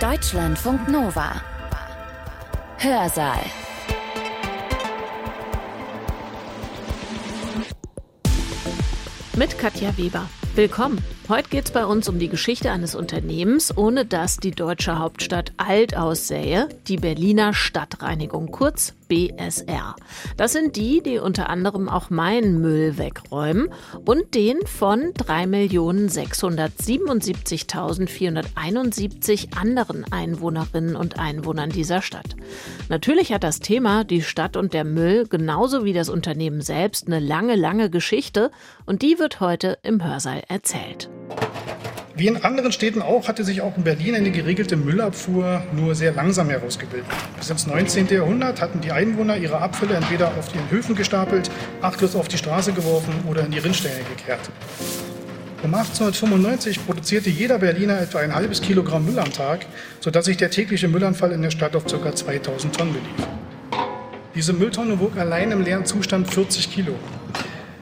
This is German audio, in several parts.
Deutschlandfunk Nova. Hörsaal. Mit Katja Weber. Willkommen. Heute geht es bei uns um die Geschichte eines Unternehmens, ohne dass die deutsche Hauptstadt alt aussähe, die Berliner Stadtreinigung, kurz BSR. Das sind die, die unter anderem auch meinen Müll wegräumen und den von 3.677.471 anderen Einwohnerinnen und Einwohnern dieser Stadt. Natürlich hat das Thema, die Stadt und der Müll, genauso wie das Unternehmen selbst, eine lange, lange Geschichte und die wird heute im Hörsaal erzählt. Wie in anderen Städten auch, hatte sich auch in Berlin eine geregelte Müllabfuhr nur sehr langsam herausgebildet. Bis ins 19. Jahrhundert hatten die Einwohner ihre Abfälle entweder auf ihren Höfen gestapelt, achtlos auf die Straße geworfen oder in die Rinnsteine gekehrt. Um 1895 produzierte jeder Berliner etwa ein halbes Kilogramm Müll am Tag, sodass sich der tägliche Müllanfall in der Stadt auf ca. 2000 Tonnen belief. Diese Mülltonne wog allein im leeren Zustand 40 Kilo.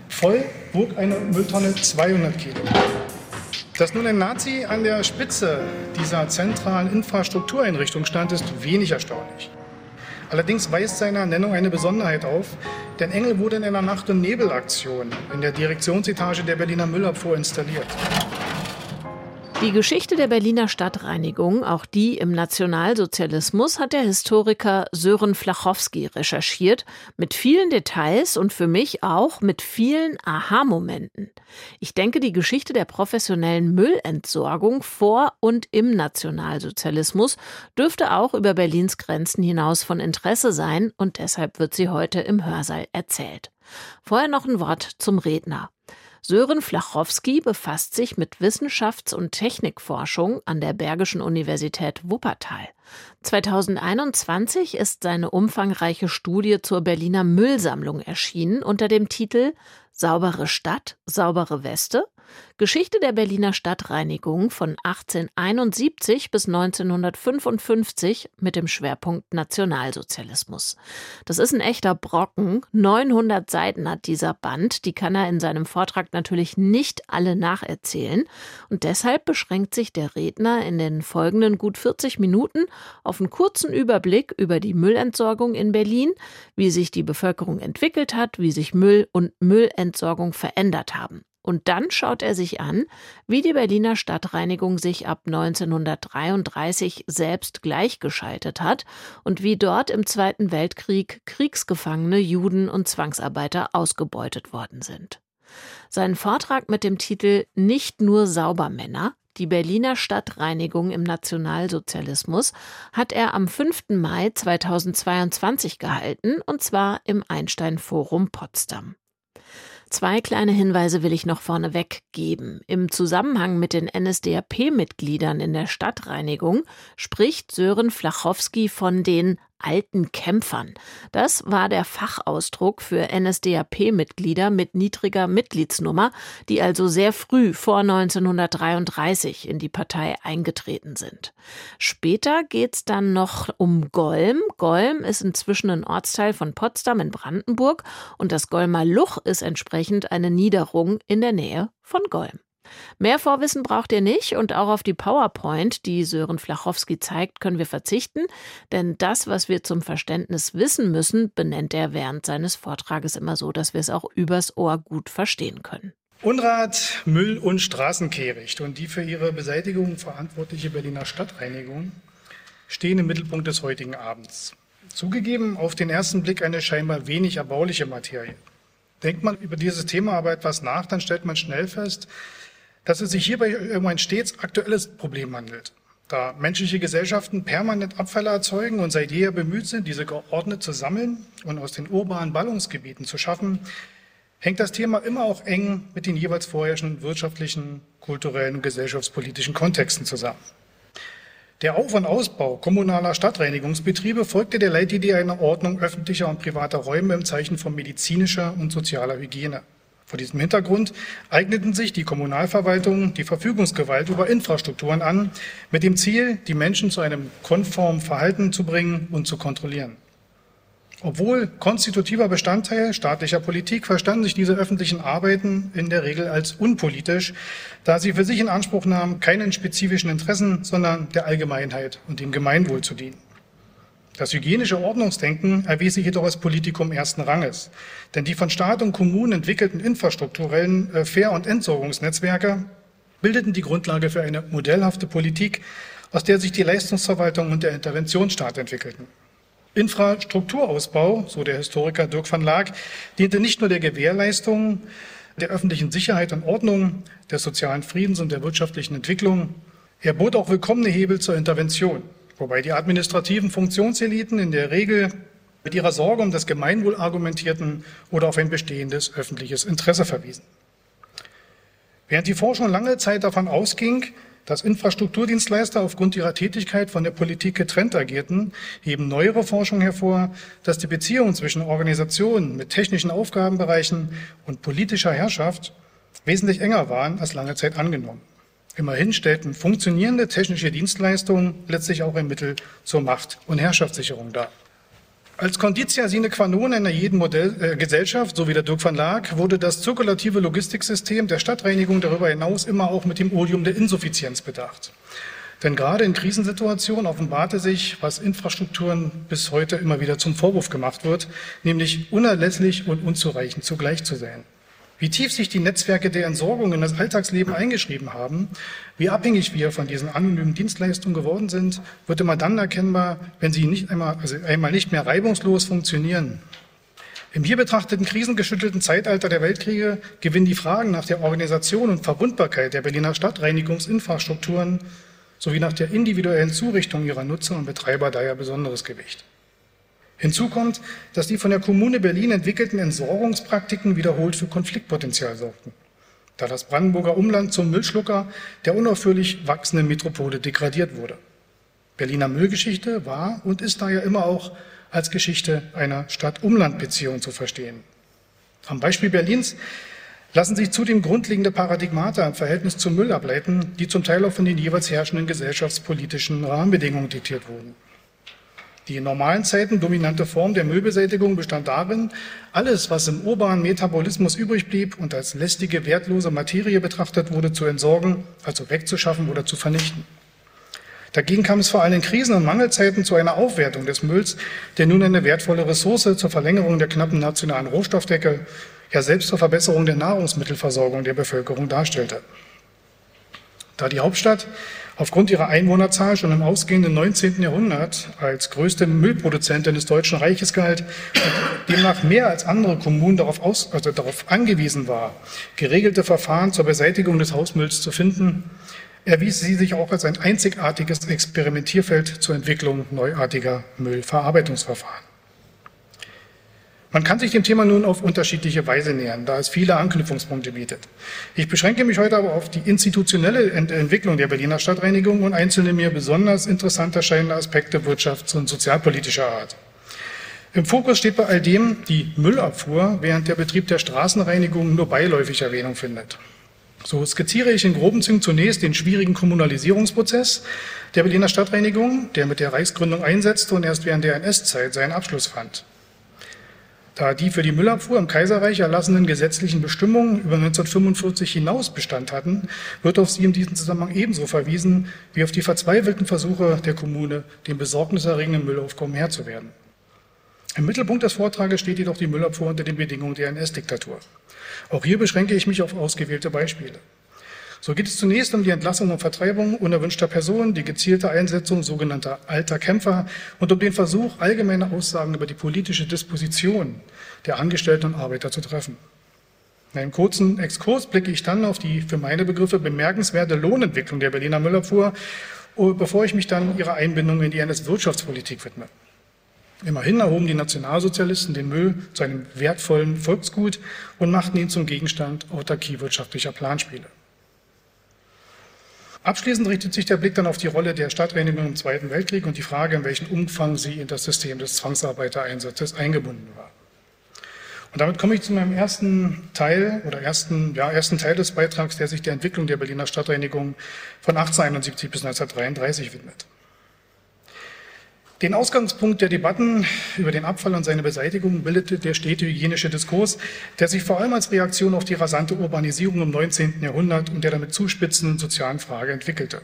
Voll wog eine Mülltonne 200 Kilo. Dass nun ein Nazi an der Spitze dieser zentralen Infrastruktureinrichtung stand, ist wenig erstaunlich. Allerdings weist seine Ernennung eine Besonderheit auf, denn Engel wurde in einer Nacht- und Nebelaktion in der Direktionsetage der Berliner Müllabfuhr installiert. Die Geschichte der Berliner Stadtreinigung, auch die im Nationalsozialismus, hat der Historiker Sören Flachowski recherchiert, mit vielen Details und für mich auch mit vielen Aha-Momenten. Ich denke, die Geschichte der professionellen Müllentsorgung vor und im Nationalsozialismus dürfte auch über Berlins Grenzen hinaus von Interesse sein und deshalb wird sie heute im Hörsaal erzählt. Vorher noch ein Wort zum Redner. Sören Flachowski befasst sich mit Wissenschafts- und Technikforschung an der Bergischen Universität Wuppertal. 2021 ist seine umfangreiche Studie zur Berliner Müllsammlung erschienen unter dem Titel Saubere Stadt, saubere Weste Geschichte der Berliner Stadtreinigung von 1871 bis 1955 mit dem Schwerpunkt Nationalsozialismus. Das ist ein echter Brocken. 900 Seiten hat dieser Band. Die kann er in seinem Vortrag natürlich nicht alle nacherzählen. Und deshalb beschränkt sich der Redner in den folgenden gut 40 Minuten auf einen kurzen Überblick über die Müllentsorgung in Berlin, wie sich die Bevölkerung entwickelt hat, wie sich Müll und Müllentsorgung verändert haben. Und dann schaut er sich an, wie die Berliner Stadtreinigung sich ab 1933 selbst gleichgeschaltet hat und wie dort im Zweiten Weltkrieg Kriegsgefangene Juden und Zwangsarbeiter ausgebeutet worden sind. Seinen Vortrag mit dem Titel Nicht nur Saubermänner, die Berliner Stadtreinigung im Nationalsozialismus hat er am 5. Mai 2022 gehalten, und zwar im Einstein Forum Potsdam. Zwei kleine Hinweise will ich noch vorneweg geben. Im Zusammenhang mit den NSDAP-Mitgliedern in der Stadtreinigung spricht Sören Flachowski von den alten Kämpfern. Das war der Fachausdruck für NSDAP-Mitglieder mit niedriger Mitgliedsnummer, die also sehr früh vor 1933 in die Partei eingetreten sind. Später geht's dann noch um Golm. Golm ist inzwischen ein Ortsteil von Potsdam in Brandenburg und das Golmer Luch ist entsprechend eine Niederung in der Nähe von Golm. Mehr Vorwissen braucht ihr nicht und auch auf die PowerPoint, die Sören Flachowski zeigt, können wir verzichten, denn das, was wir zum Verständnis wissen müssen, benennt er während seines Vortrages immer so, dass wir es auch übers Ohr gut verstehen können. Unrat, Müll und Straßenkehricht und die für ihre Beseitigung verantwortliche Berliner Stadtreinigung stehen im Mittelpunkt des heutigen Abends. Zugegeben, auf den ersten Blick eine scheinbar wenig erbauliche Materie. Denkt man über dieses Thema aber etwas nach, dann stellt man schnell fest, dass es sich hierbei um ein stets aktuelles Problem handelt. Da menschliche Gesellschaften permanent Abfälle erzeugen und seit jeher bemüht sind, diese geordnet zu sammeln und aus den urbanen Ballungsgebieten zu schaffen, hängt das Thema immer auch eng mit den jeweils vorherrschenden wirtschaftlichen, kulturellen und gesellschaftspolitischen Kontexten zusammen. Der Auf- und Ausbau kommunaler Stadtreinigungsbetriebe folgte der Leitidee einer Ordnung öffentlicher und privater Räume im Zeichen von medizinischer und sozialer Hygiene. Vor diesem Hintergrund eigneten sich die Kommunalverwaltungen die Verfügungsgewalt über Infrastrukturen an, mit dem Ziel, die Menschen zu einem konformen Verhalten zu bringen und zu kontrollieren. Obwohl konstitutiver Bestandteil staatlicher Politik verstanden sich diese öffentlichen Arbeiten in der Regel als unpolitisch, da sie für sich in Anspruch nahmen, keinen spezifischen Interessen, sondern der Allgemeinheit und dem Gemeinwohl zu dienen. Das hygienische Ordnungsdenken erwies sich jedoch als Politikum ersten Ranges, denn die von Staat und Kommunen entwickelten infrastrukturellen äh, Fair- und Entsorgungsnetzwerke bildeten die Grundlage für eine modellhafte Politik, aus der sich die Leistungsverwaltung und der Interventionsstaat entwickelten. Infrastrukturausbau, so der Historiker Dirk van Laak, diente nicht nur der Gewährleistung der öffentlichen Sicherheit und Ordnung, des sozialen Friedens und der wirtschaftlichen Entwicklung. Er bot auch willkommene Hebel zur Intervention, wobei die administrativen Funktionseliten in der Regel mit ihrer Sorge um das Gemeinwohl argumentierten oder auf ein bestehendes öffentliches Interesse verwiesen. Während die Forschung lange Zeit davon ausging, dass Infrastrukturdienstleister aufgrund ihrer Tätigkeit von der Politik getrennt agierten, heben neuere Forschung hervor, dass die Beziehungen zwischen Organisationen mit technischen Aufgabenbereichen und politischer Herrschaft wesentlich enger waren als lange Zeit angenommen. Immerhin stellten funktionierende technische Dienstleistungen letztlich auch ein Mittel zur Macht- und Herrschaftssicherung dar. Als Conditia sine qua non einer jeden Modell, äh, Gesellschaft, so wie der Dirk van Laak, wurde das zirkulative Logistiksystem der Stadtreinigung darüber hinaus immer auch mit dem Odium der Insuffizienz bedacht. Denn gerade in Krisensituationen offenbarte sich, was Infrastrukturen bis heute immer wieder zum Vorwurf gemacht wird, nämlich unerlässlich und unzureichend zugleich zu sein. Wie tief sich die Netzwerke der Entsorgung in das Alltagsleben eingeschrieben haben, wie abhängig wir von diesen anonymen Dienstleistungen geworden sind, wird immer dann erkennbar, wenn sie nicht einmal, also einmal nicht mehr reibungslos funktionieren. Im hier betrachteten krisengeschüttelten Zeitalter der Weltkriege gewinnen die Fragen nach der Organisation und Verwundbarkeit der Berliner Stadtreinigungsinfrastrukturen sowie nach der individuellen Zurichtung ihrer Nutzer und Betreiber daher besonderes Gewicht. Hinzu kommt, dass die von der Kommune Berlin entwickelten Entsorgungspraktiken wiederholt für Konfliktpotenzial sorgten, da das Brandenburger Umland zum Müllschlucker der unaufhörlich wachsenden Metropole degradiert wurde. Berliner Müllgeschichte war und ist daher immer auch als Geschichte einer Stadt-Umland-Beziehung zu verstehen. Am Beispiel Berlins lassen sich zudem grundlegende Paradigmata im Verhältnis zum Müll ableiten, die zum Teil auch von den jeweils herrschenden gesellschaftspolitischen Rahmenbedingungen diktiert wurden. Die in normalen Zeiten dominante Form der Müllbeseitigung bestand darin, alles, was im urbanen Metabolismus übrig blieb und als lästige, wertlose Materie betrachtet wurde, zu entsorgen, also wegzuschaffen oder zu vernichten. Dagegen kam es vor allem in Krisen- und Mangelzeiten zu einer Aufwertung des Mülls, der nun eine wertvolle Ressource zur Verlängerung der knappen nationalen Rohstoffdecke, ja selbst zur Verbesserung der Nahrungsmittelversorgung der Bevölkerung darstellte. Da die Hauptstadt aufgrund ihrer Einwohnerzahl schon im ausgehenden 19. Jahrhundert als größte Müllproduzentin des Deutschen Reiches galt und demnach mehr als andere Kommunen darauf, aus, also darauf angewiesen war, geregelte Verfahren zur Beseitigung des Hausmülls zu finden, erwies sie sich auch als ein einzigartiges Experimentierfeld zur Entwicklung neuartiger Müllverarbeitungsverfahren. Man kann sich dem Thema nun auf unterschiedliche Weise nähern, da es viele Anknüpfungspunkte bietet. Ich beschränke mich heute aber auf die institutionelle Ent Entwicklung der Berliner Stadtreinigung und einzelne mir besonders interessant erscheinende Aspekte wirtschafts- und sozialpolitischer Art. Im Fokus steht bei all dem die Müllabfuhr, während der Betrieb der Straßenreinigung nur beiläufig Erwähnung findet. So skizziere ich in groben Zügen zunächst den schwierigen Kommunalisierungsprozess der Berliner Stadtreinigung, der mit der Reichsgründung einsetzte und erst während der NS-Zeit seinen Abschluss fand. Da die für die Müllabfuhr im Kaiserreich erlassenen gesetzlichen Bestimmungen über 1945 hinaus Bestand hatten, wird auf sie in diesem Zusammenhang ebenso verwiesen wie auf die verzweifelten Versuche der Kommune, dem besorgniserregenden Müllaufkommen Herr zu werden. Im Mittelpunkt des Vortrages steht jedoch die Müllabfuhr unter den Bedingungen der NS-Diktatur. Auch hier beschränke ich mich auf ausgewählte Beispiele. So geht es zunächst um die Entlassung und Vertreibung unerwünschter Personen, die gezielte Einsetzung sogenannter alter Kämpfer und um den Versuch, allgemeine Aussagen über die politische Disposition der Angestellten und Arbeiter zu treffen. In einem kurzen Exkurs blicke ich dann auf die für meine Begriffe bemerkenswerte Lohnentwicklung der Berliner Müllabfuhr, bevor ich mich dann ihrer Einbindung in die NS-Wirtschaftspolitik widme. Immerhin erhoben die Nationalsozialisten den Müll zu einem wertvollen Volksgut und machten ihn zum Gegenstand autarkiewirtschaftlicher Planspiele. Abschließend richtet sich der Blick dann auf die Rolle der Stadtreinigung im Zweiten Weltkrieg und die Frage, in welchem Umfang sie in das System des Zwangsarbeitereinsatzes eingebunden war. Und damit komme ich zu meinem ersten Teil oder ersten, ja, ersten Teil des Beitrags, der sich der Entwicklung der Berliner Stadtreinigung von 1871 bis 1933 widmet. Den Ausgangspunkt der Debatten über den Abfall und seine Beseitigung bildete der städtehygienische Diskurs, der sich vor allem als Reaktion auf die rasante Urbanisierung im 19. Jahrhundert und der damit zuspitzenden sozialen Frage entwickelte.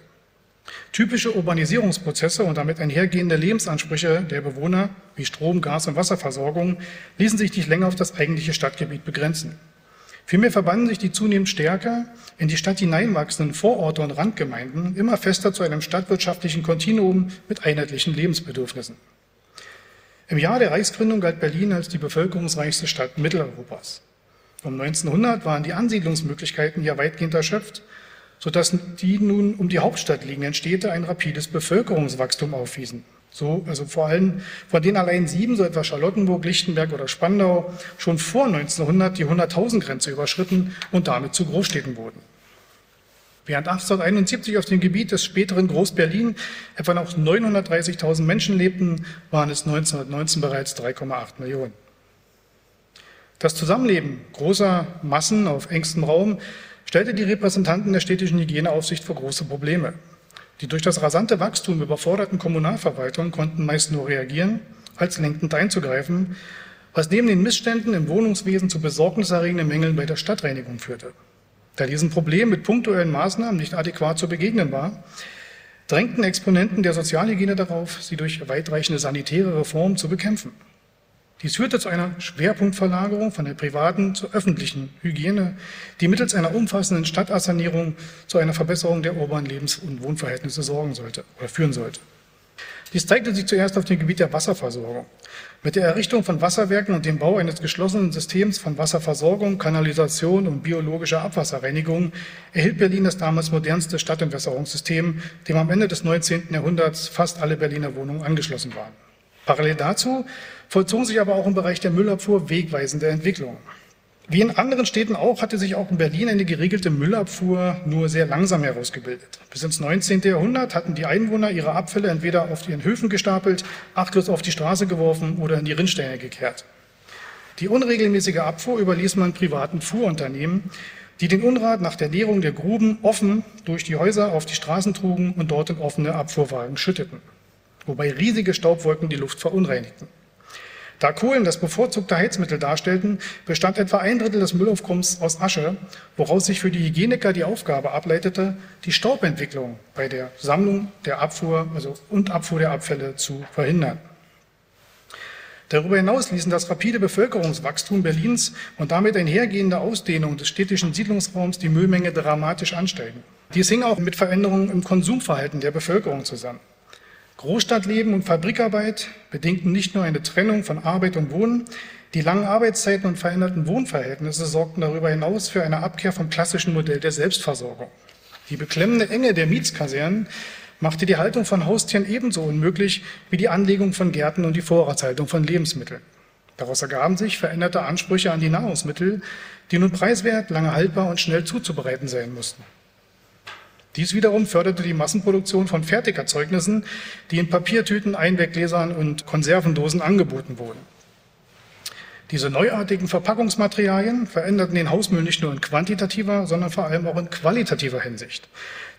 Typische Urbanisierungsprozesse und damit einhergehende Lebensansprüche der Bewohner wie Strom, Gas und Wasserversorgung ließen sich nicht länger auf das eigentliche Stadtgebiet begrenzen. Vielmehr verbanden sich die zunehmend stärker in die Stadt hineinwachsenden Vororte und Randgemeinden immer fester zu einem stadtwirtschaftlichen Kontinuum mit einheitlichen Lebensbedürfnissen. Im Jahr der Reichsgründung galt Berlin als die bevölkerungsreichste Stadt Mitteleuropas. Um 1900 waren die Ansiedlungsmöglichkeiten hier weitgehend erschöpft, sodass die nun um die Hauptstadt liegenden Städte ein rapides Bevölkerungswachstum aufwiesen. So, also vor allem von den allein sieben, so etwa Charlottenburg, Lichtenberg oder Spandau, schon vor 1900 die 100.000 Grenze überschritten und damit zu Großstädten wurden. Während 1871 auf dem Gebiet des späteren Groß-Berlin etwa noch 930.000 Menschen lebten, waren es 1919 bereits 3,8 Millionen. Das Zusammenleben großer Massen auf engstem Raum stellte die Repräsentanten der städtischen Hygieneaufsicht vor große Probleme. Die durch das rasante Wachstum überforderten Kommunalverwaltungen konnten meist nur reagieren, als lenkend einzugreifen, was neben den Missständen im Wohnungswesen zu besorgniserregenden Mängeln bei der Stadtreinigung führte. Da diesem Problem mit punktuellen Maßnahmen nicht adäquat zu begegnen war, drängten Exponenten der Sozialhygiene darauf, sie durch weitreichende sanitäre Reformen zu bekämpfen. Dies führte zu einer Schwerpunktverlagerung von der privaten zur öffentlichen Hygiene, die mittels einer umfassenden Stadtassanierung zu einer Verbesserung der urbanen Lebens- und Wohnverhältnisse sorgen sollte oder führen sollte. Dies zeigte sich zuerst auf dem Gebiet der Wasserversorgung. Mit der Errichtung von Wasserwerken und dem Bau eines geschlossenen Systems von Wasserversorgung, Kanalisation und biologischer Abwasserreinigung erhielt Berlin das damals modernste Stadtentwässerungssystem, dem am Ende des 19. Jahrhunderts fast alle Berliner Wohnungen angeschlossen waren. Parallel dazu vollzogen sich aber auch im Bereich der Müllabfuhr wegweisende Entwicklungen. Wie in anderen Städten auch, hatte sich auch in Berlin eine geregelte Müllabfuhr nur sehr langsam herausgebildet. Bis ins 19. Jahrhundert hatten die Einwohner ihre Abfälle entweder auf ihren Höfen gestapelt, achtlos auf die Straße geworfen oder in die Rinnsteine gekehrt. Die unregelmäßige Abfuhr überließ man privaten Fuhrunternehmen, die den Unrat nach der Leerung der Gruben offen durch die Häuser auf die Straßen trugen und dort in offene Abfuhrwagen schütteten, wobei riesige Staubwolken die Luft verunreinigten. Da Kohlen das bevorzugte Heizmittel darstellten, bestand etwa ein Drittel des Müllaufkommens aus Asche, woraus sich für die Hygieniker die Aufgabe ableitete, die Staubentwicklung bei der Sammlung der Abfuhr also und Abfuhr der Abfälle zu verhindern. Darüber hinaus ließen das rapide Bevölkerungswachstum Berlins und damit einhergehende Ausdehnung des städtischen Siedlungsraums die Müllmenge dramatisch ansteigen. Dies hing auch mit Veränderungen im Konsumverhalten der Bevölkerung zusammen. Großstadtleben und Fabrikarbeit bedingten nicht nur eine Trennung von Arbeit und Wohnen, die langen Arbeitszeiten und veränderten Wohnverhältnisse sorgten darüber hinaus für eine Abkehr vom klassischen Modell der Selbstversorgung. Die beklemmende Enge der Mietskasernen machte die Haltung von Haustieren ebenso unmöglich wie die Anlegung von Gärten und die Vorratshaltung von Lebensmitteln. Daraus ergaben sich veränderte Ansprüche an die Nahrungsmittel, die nun preiswert, lange haltbar und schnell zuzubereiten sein mussten. Dies wiederum förderte die Massenproduktion von Fertigerzeugnissen, die in Papiertüten, Einweggläsern und Konservendosen angeboten wurden. Diese neuartigen Verpackungsmaterialien veränderten den Hausmüll nicht nur in quantitativer, sondern vor allem auch in qualitativer Hinsicht.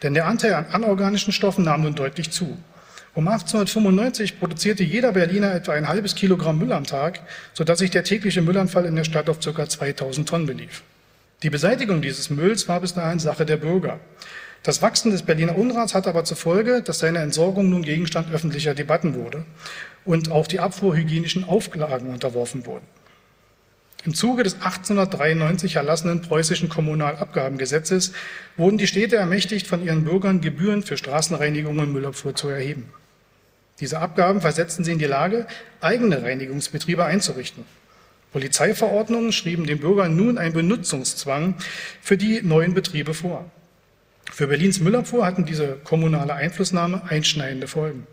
Denn der Anteil an anorganischen Stoffen nahm nun deutlich zu. Um 1895 produzierte jeder Berliner etwa ein halbes Kilogramm Müll am Tag, sodass sich der tägliche Müllanfall in der Stadt auf ca. 2000 Tonnen belief. Die Beseitigung dieses Mülls war bis dahin Sache der Bürger. Das Wachsen des Berliner Unrats hat aber zur Folge, dass seine Entsorgung nun Gegenstand öffentlicher Debatten wurde und auch die abfuhrhygienischen Auflagen unterworfen wurden. Im Zuge des 1893 erlassenen preußischen Kommunalabgabengesetzes wurden die Städte ermächtigt, von ihren Bürgern Gebühren für Straßenreinigung und Müllabfuhr zu erheben. Diese Abgaben versetzten sie in die Lage, eigene Reinigungsbetriebe einzurichten. Polizeiverordnungen schrieben den Bürgern nun einen Benutzungszwang für die neuen Betriebe vor. Für Berlins Müllabfuhr hatten diese kommunale Einflussnahme einschneidende Folgen.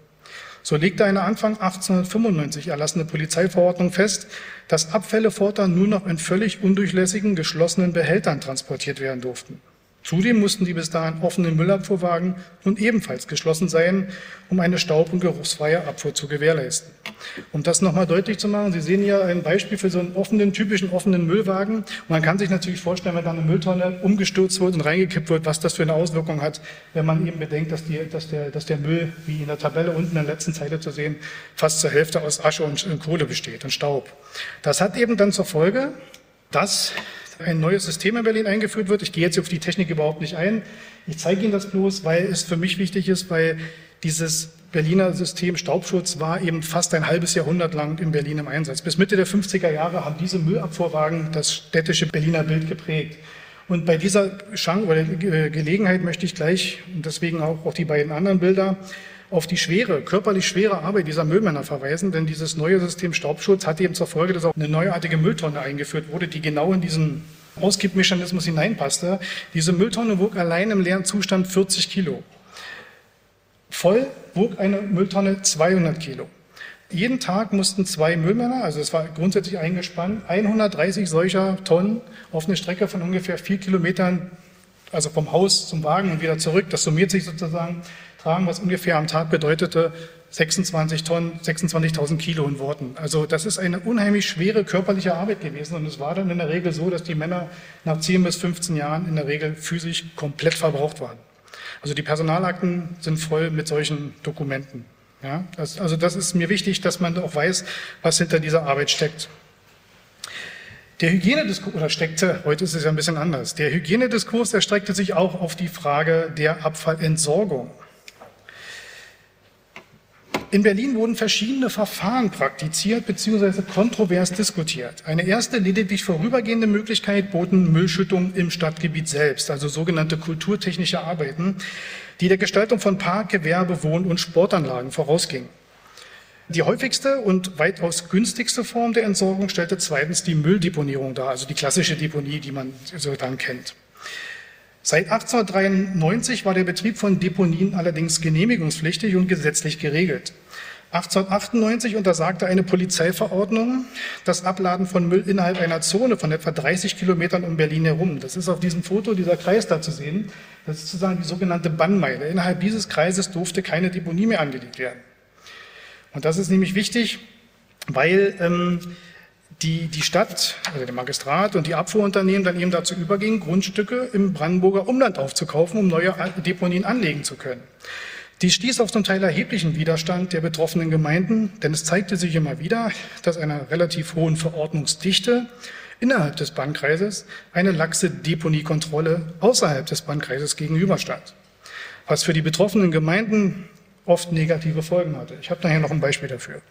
So legte eine Anfang 1895 erlassene Polizeiverordnung fest, dass Abfälle fortan nur noch in völlig undurchlässigen, geschlossenen Behältern transportiert werden durften. Zudem mussten die bis dahin offenen Müllabfuhrwagen nun ebenfalls geschlossen sein, um eine staub- und geruchsfreie Abfuhr zu gewährleisten. Um das nochmal deutlich zu machen, Sie sehen hier ein Beispiel für so einen offenen, typischen offenen Müllwagen. man kann sich natürlich vorstellen, wenn da eine Mülltonne umgestürzt wird und reingekippt wird, was das für eine Auswirkung hat, wenn man eben bedenkt, dass, die, dass, der, dass der Müll, wie in der Tabelle unten in der letzten Zeile zu sehen, fast zur Hälfte aus Asche und Kohle besteht und Staub. Das hat eben dann zur Folge, dass ein neues System in Berlin eingeführt wird. Ich gehe jetzt auf die Technik überhaupt nicht ein. Ich zeige Ihnen das bloß, weil es für mich wichtig ist, weil dieses Berliner System Staubschutz war eben fast ein halbes Jahrhundert lang in Berlin im Einsatz. Bis Mitte der 50er Jahre haben diese Müllabfuhrwagen das städtische Berliner Bild geprägt. Und bei dieser Chance oder Gelegenheit möchte ich gleich, und deswegen auch, auch die beiden anderen Bilder, auf die schwere, körperlich schwere Arbeit dieser Müllmänner verweisen, denn dieses neue System Staubschutz hat eben zur Folge, dass auch eine neuartige Mülltonne eingeführt wurde, die genau in diesen Auskippmechanismus hineinpasste. Diese Mülltonne wog allein im leeren Zustand 40 Kilo. Voll wog eine Mülltonne 200 Kilo. Jeden Tag mussten zwei Müllmänner, also es war grundsätzlich eingespannt, 130 solcher Tonnen auf eine Strecke von ungefähr vier Kilometern, also vom Haus zum Wagen und wieder zurück. Das summiert sich sozusagen tragen, was ungefähr am Tag bedeutete 26 Tonnen, 26.000 Kilo in Worten. Also das ist eine unheimlich schwere körperliche Arbeit gewesen und es war dann in der Regel so, dass die Männer nach 10 bis 15 Jahren in der Regel physisch komplett verbraucht waren. Also die Personalakten sind voll mit solchen Dokumenten. Ja, das, also das ist mir wichtig, dass man auch weiß, was hinter dieser Arbeit steckt. Der Hygienediskurs, oder steckte, heute ist es ja ein bisschen anders, der Hygienediskurs erstreckte sich auch auf die Frage der Abfallentsorgung. In Berlin wurden verschiedene Verfahren praktiziert bzw. kontrovers diskutiert. Eine erste lediglich vorübergehende Möglichkeit boten Müllschüttungen im Stadtgebiet selbst, also sogenannte kulturtechnische Arbeiten, die der Gestaltung von Park, Gewerbe, Wohn- und Sportanlagen vorausgingen. Die häufigste und weitaus günstigste Form der Entsorgung stellte zweitens die Mülldeponierung dar, also die klassische Deponie, die man so dann kennt. Seit 1893 war der Betrieb von Deponien allerdings genehmigungspflichtig und gesetzlich geregelt. 1898 untersagte eine Polizeiverordnung das Abladen von Müll innerhalb einer Zone von etwa 30 Kilometern um Berlin herum. Das ist auf diesem Foto dieser Kreis da zu sehen. Das ist sozusagen die sogenannte Bannmeile. Innerhalb dieses Kreises durfte keine Deponie mehr angelegt werden. Und das ist nämlich wichtig, weil ähm, die, die Stadt, also der Magistrat und die Abfuhrunternehmen dann eben dazu übergingen, Grundstücke im Brandenburger Umland aufzukaufen, um neue Deponien anlegen zu können. Dies stieß auf zum Teil erheblichen Widerstand der betroffenen Gemeinden, denn es zeigte sich immer wieder, dass einer relativ hohen Verordnungsdichte innerhalb des Bannkreises eine laxe Deponiekontrolle außerhalb des Bannkreises gegenüberstand, was für die betroffenen Gemeinden oft negative Folgen hatte. Ich habe daher noch ein Beispiel dafür.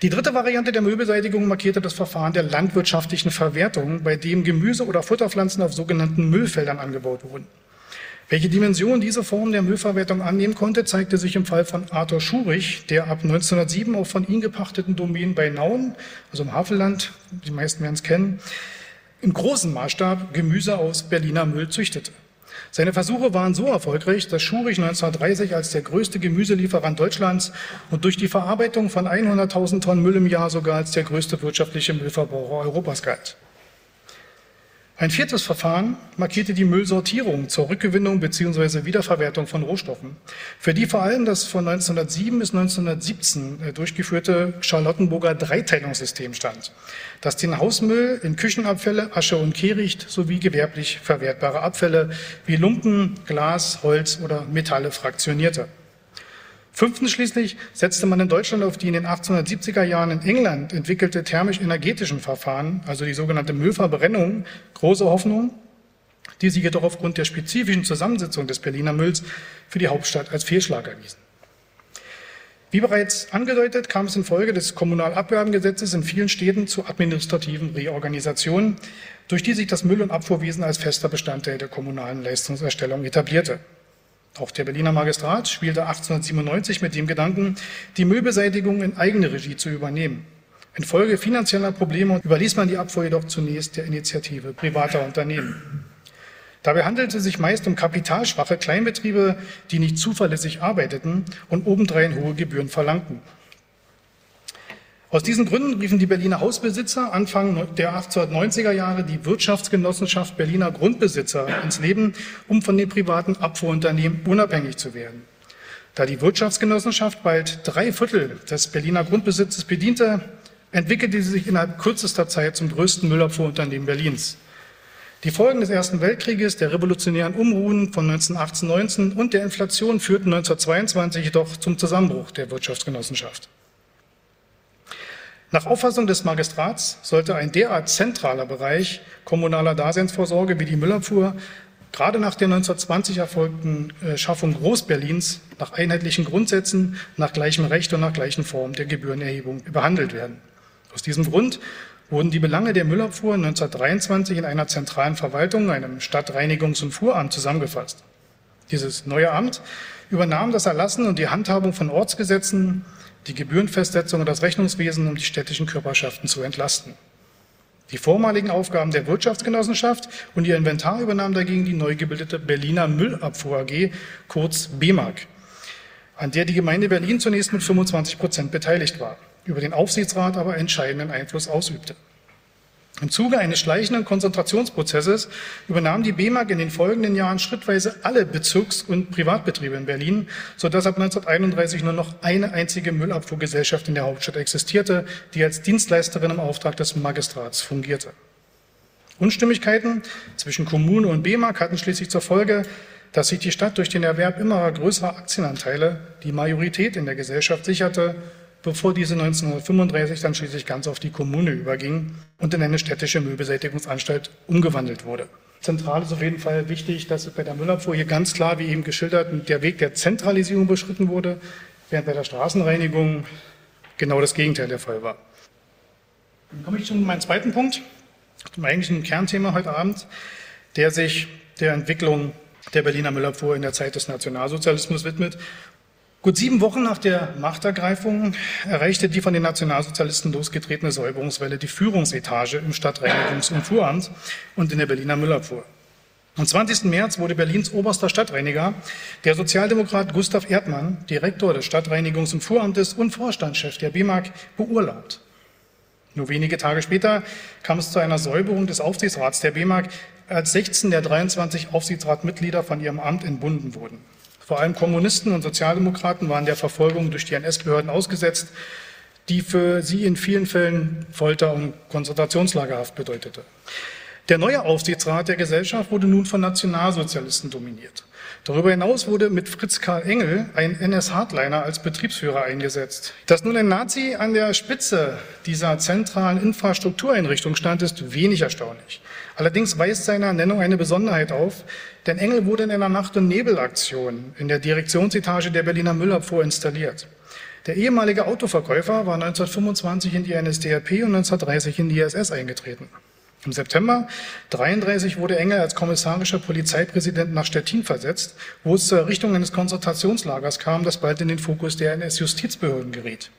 Die dritte Variante der Müllbeseitigung markierte das Verfahren der landwirtschaftlichen Verwertung, bei dem Gemüse oder Futterpflanzen auf sogenannten Müllfeldern angebaut wurden. Welche Dimension diese Form der Müllverwertung annehmen konnte, zeigte sich im Fall von Arthur Schurich, der ab 1907 auf von ihm gepachteten Domänen bei Nauen, also im Havelland, die meisten werden es kennen, im großen Maßstab Gemüse aus Berliner Müll züchtete. Seine Versuche waren so erfolgreich, dass Schurich 1930 als der größte Gemüselieferant Deutschlands und durch die Verarbeitung von 100.000 Tonnen Müll im Jahr sogar als der größte wirtschaftliche Müllverbraucher Europas galt. Ein viertes Verfahren markierte die Müllsortierung zur Rückgewinnung bzw. Wiederverwertung von Rohstoffen, für die vor allem das von 1907 bis 1917 äh, durchgeführte Charlottenburger Dreiteilungssystem stand, das den Hausmüll in Küchenabfälle, Asche und Kehricht sowie gewerblich verwertbare Abfälle wie Lumpen, Glas, Holz oder Metalle fraktionierte. Fünftens schließlich setzte man in Deutschland auf die in den 1870er Jahren in England entwickelte thermisch-energetischen Verfahren, also die sogenannte Müllverbrennung, große Hoffnung, die sich jedoch aufgrund der spezifischen Zusammensetzung des Berliner Mülls für die Hauptstadt als Fehlschlag erwiesen. Wie bereits angedeutet, kam es infolge des Kommunalabgabengesetzes in vielen Städten zu administrativen Reorganisationen, durch die sich das Müll- und Abfuhrwesen als fester Bestandteil der kommunalen Leistungserstellung etablierte. Auch der Berliner Magistrat spielte 1897 mit dem Gedanken, die Müllbeseitigung in eigene Regie zu übernehmen. Infolge finanzieller Probleme überließ man die Abfuhr jedoch zunächst der Initiative privater Unternehmen. Dabei handelte es sich meist um kapitalschwache Kleinbetriebe, die nicht zuverlässig arbeiteten und obendrein hohe Gebühren verlangten. Aus diesen Gründen riefen die Berliner Hausbesitzer Anfang der 1890er Jahre die Wirtschaftsgenossenschaft Berliner Grundbesitzer ins Leben, um von den privaten Abfuhrunternehmen unabhängig zu werden. Da die Wirtschaftsgenossenschaft bald drei Viertel des Berliner Grundbesitzes bediente, entwickelte sie sich innerhalb kürzester Zeit zum größten Müllabfuhrunternehmen Berlins. Die Folgen des Ersten Weltkrieges, der revolutionären Unruhen von 1918-19 und der Inflation führten 1922 jedoch zum Zusammenbruch der Wirtschaftsgenossenschaft. Nach Auffassung des Magistrats sollte ein derart zentraler Bereich kommunaler Daseinsvorsorge wie die Müllabfuhr gerade nach der 1920 erfolgten äh, Schaffung Großberlins nach einheitlichen Grundsätzen, nach gleichem Recht und nach gleichen Formen der Gebührenerhebung behandelt werden. Aus diesem Grund wurden die Belange der Müllabfuhr 1923 in einer zentralen Verwaltung, einem Stadtreinigungs- und Fuhramt zusammengefasst. Dieses neue Amt übernahm das Erlassen und die Handhabung von Ortsgesetzen, die Gebührenfestsetzung und das Rechnungswesen, um die städtischen Körperschaften zu entlasten. Die vormaligen Aufgaben der Wirtschaftsgenossenschaft und ihr Inventar übernahm dagegen die neu gebildete Berliner Müllabfuhr AG, kurz BEMAG, an der die Gemeinde Berlin zunächst mit 25 Prozent beteiligt war, über den Aufsichtsrat aber entscheidenden Einfluss ausübte. Im Zuge eines schleichenden Konzentrationsprozesses übernahm die BEMAG in den folgenden Jahren schrittweise alle Bezirks- und Privatbetriebe in Berlin, sodass ab 1931 nur noch eine einzige Müllabfuhrgesellschaft in der Hauptstadt existierte, die als Dienstleisterin im Auftrag des Magistrats fungierte. Unstimmigkeiten zwischen Kommune und BEMAG hatten schließlich zur Folge, dass sich die Stadt durch den Erwerb immer größerer Aktienanteile die Majorität in der Gesellschaft sicherte bevor diese 1935 dann schließlich ganz auf die Kommune überging und in eine städtische Müllbeseitigungsanstalt umgewandelt wurde. Zentral ist auf jeden Fall wichtig, dass bei der Müllabfuhr hier ganz klar, wie eben geschildert, der Weg der Zentralisierung beschritten wurde, während bei der Straßenreinigung genau das Gegenteil der Fall war. Dann komme ich zu meinem zweiten Punkt, zum eigentlichen Kernthema heute Abend, der sich der Entwicklung der Berliner Müllabfuhr in der Zeit des Nationalsozialismus widmet Gut sieben Wochen nach der Machtergreifung erreichte die von den Nationalsozialisten losgetretene Säuberungswelle die Führungsetage im Stadtreinigungs- und Fuhramt und in der Berliner Müllabfuhr. Am 20. März wurde Berlins oberster Stadtreiniger, der Sozialdemokrat Gustav Erdmann, Direktor des Stadtreinigungs- und Fuhramtes und Vorstandschef der BMAG, beurlaubt. Nur wenige Tage später kam es zu einer Säuberung des Aufsichtsrats der BMAG, als 16 der 23 Aufsichtsratmitglieder von ihrem Amt entbunden wurden. Vor allem Kommunisten und Sozialdemokraten waren der Verfolgung durch die NS-Behörden ausgesetzt, die für sie in vielen Fällen Folter und Konzentrationslagerhaft bedeutete. Der neue Aufsichtsrat der Gesellschaft wurde nun von Nationalsozialisten dominiert. Darüber hinaus wurde mit Fritz Karl Engel ein NS-Hardliner als Betriebsführer eingesetzt. Dass nun ein Nazi an der Spitze dieser zentralen Infrastruktureinrichtung stand, ist wenig erstaunlich. Allerdings weist seine Ernennung eine Besonderheit auf, denn Engel wurde in einer Nacht- und Nebelaktion in der Direktionsetage der Berliner Müllabfuhr installiert. Der ehemalige Autoverkäufer war 1925 in die NSDAP und 1930 in die SS eingetreten. Im September 1933 wurde Engel als kommissarischer Polizeipräsident nach Stettin versetzt, wo es zur Errichtung eines Konzentrationslagers kam, das bald in den Fokus der NS-Justizbehörden geriet.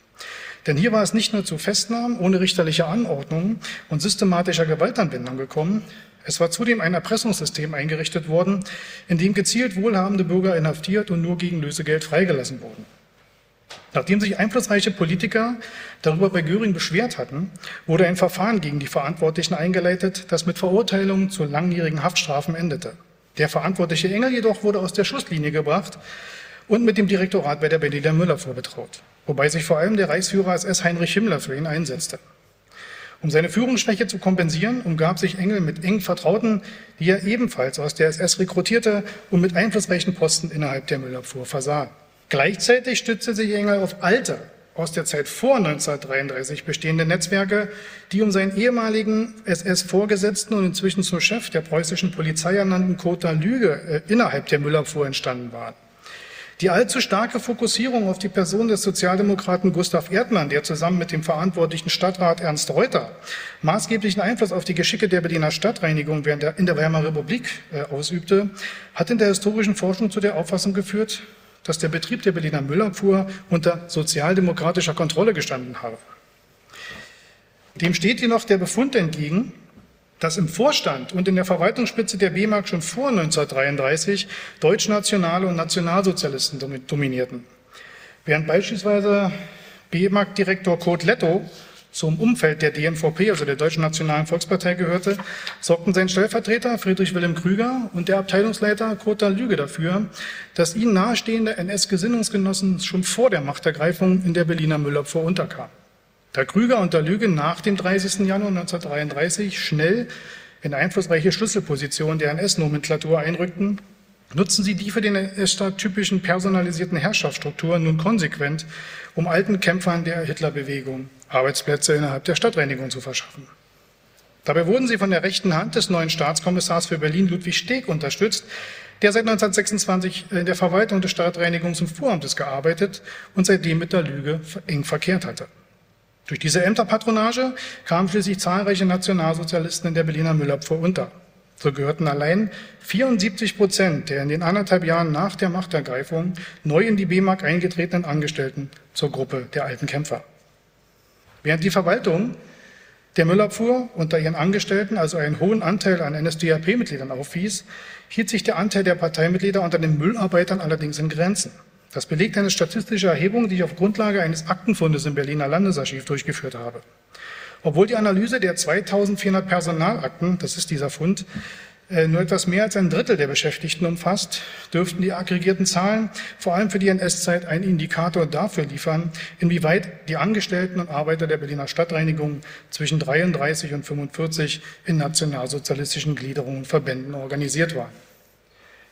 Denn hier war es nicht nur zu Festnahmen ohne richterliche Anordnung und systematischer Gewaltanwendung gekommen, es war zudem ein Erpressungssystem eingerichtet worden, in dem gezielt wohlhabende Bürger inhaftiert und nur gegen Lösegeld freigelassen wurden. Nachdem sich einflussreiche Politiker darüber bei Göring beschwert hatten, wurde ein Verfahren gegen die Verantwortlichen eingeleitet, das mit Verurteilungen zu langjährigen Haftstrafen endete. Der verantwortliche Engel jedoch wurde aus der Schusslinie gebracht und mit dem Direktorat bei der Berliner Müller vorbetraut, wobei sich vor allem der Reichsführer SS Heinrich Himmler für ihn einsetzte. Um seine Führungsschwäche zu kompensieren, umgab sich Engel mit eng Vertrauten, die er ebenfalls aus der SS rekrutierte und mit einflussreichen Posten innerhalb der Müllabfuhr versah. Gleichzeitig stützte sich Engel auf alte, aus der Zeit vor 1933 bestehende Netzwerke, die um seinen ehemaligen SS-Vorgesetzten und inzwischen zum Chef der preußischen Polizei ernannten Kota Lüge äh, innerhalb der Müllabfuhr entstanden waren. Die allzu starke Fokussierung auf die Person des Sozialdemokraten Gustav Erdmann, der zusammen mit dem verantwortlichen Stadtrat Ernst Reuter maßgeblichen Einfluss auf die Geschicke der Berliner Stadtreinigung während der, in der Weimarer Republik äh, ausübte, hat in der historischen Forschung zu der Auffassung geführt, dass der Betrieb der Berliner Müllabfuhr unter sozialdemokratischer Kontrolle gestanden habe. Dem steht jedoch der Befund entgegen, dass im Vorstand und in der Verwaltungsspitze der B-Mark schon vor 1933 Deutschnationale und Nationalsozialisten dominierten. Während beispielsweise B-Markt-Direktor Kurt Letto zum Umfeld der DNVP, also der Deutschen Nationalen Volkspartei, gehörte, sorgten sein Stellvertreter Friedrich Wilhelm Krüger und der Abteilungsleiter Kurt Lüge dafür, dass ihnen nahestehende NS-Gesinnungsgenossen schon vor der Machtergreifung in der Berliner Müllabfuhr unterkamen. Da Krüger und Lüge nach dem 30. Januar 1933 schnell in einflussreiche Schlüsselpositionen der NS-Nomenklatur einrückten, nutzen sie die für den NS-Staat typischen personalisierten Herrschaftsstrukturen nun konsequent, um alten Kämpfern der Hitlerbewegung Arbeitsplätze innerhalb der Stadtreinigung zu verschaffen. Dabei wurden sie von der rechten Hand des neuen Staatskommissars für Berlin Ludwig Steg unterstützt, der seit 1926 in der Verwaltung des Stadtreinigungs- und Fuhramtes gearbeitet und seitdem mit der Lüge eng verkehrt hatte. Durch diese Ämterpatronage kamen schließlich zahlreiche Nationalsozialisten in der Berliner Müllabfuhr unter. So gehörten allein 74 Prozent der in den anderthalb Jahren nach der Machtergreifung neu in die B-Mark eingetretenen Angestellten zur Gruppe der alten Kämpfer. Während die Verwaltung der Müllabfuhr unter ihren Angestellten also einen hohen Anteil an NSDAP-Mitgliedern aufwies, hielt sich der Anteil der Parteimitglieder unter den Müllarbeitern allerdings in Grenzen. Das belegt eine statistische Erhebung, die ich auf Grundlage eines Aktenfundes im Berliner Landesarchiv durchgeführt habe. Obwohl die Analyse der 2400 Personalakten, das ist dieser Fund, äh, nur etwas mehr als ein Drittel der Beschäftigten umfasst, dürften die aggregierten Zahlen vor allem für die NS-Zeit einen Indikator dafür liefern, inwieweit die Angestellten und Arbeiter der Berliner Stadtreinigung zwischen 33 und 45 in nationalsozialistischen Gliederungen und Verbänden organisiert waren.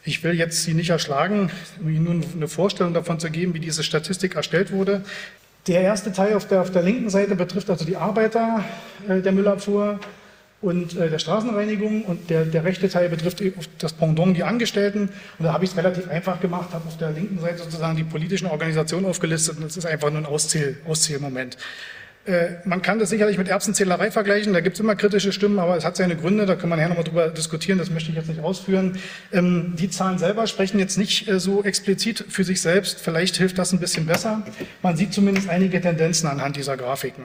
Ich will jetzt Sie nicht erschlagen, Ihnen nun eine Vorstellung davon zu geben, wie diese Statistik erstellt wurde. Der erste Teil auf der, auf der linken Seite betrifft also die Arbeiter äh, der Müllabfuhr und äh, der Straßenreinigung und der, der rechte Teil betrifft das Pendant die Angestellten. Und da habe ich es relativ einfach gemacht, habe auf der linken Seite sozusagen die politischen Organisationen aufgelistet und das ist einfach nur ein Auszähl, Auszählmoment. Äh, man kann das sicherlich mit Erbsenzählerei vergleichen, da gibt es immer kritische Stimmen, aber es hat seine Gründe, da kann man nachher nochmal drüber diskutieren, das möchte ich jetzt nicht ausführen. Ähm, die Zahlen selber sprechen jetzt nicht äh, so explizit für sich selbst, vielleicht hilft das ein bisschen besser. Man sieht zumindest einige Tendenzen anhand dieser Grafiken.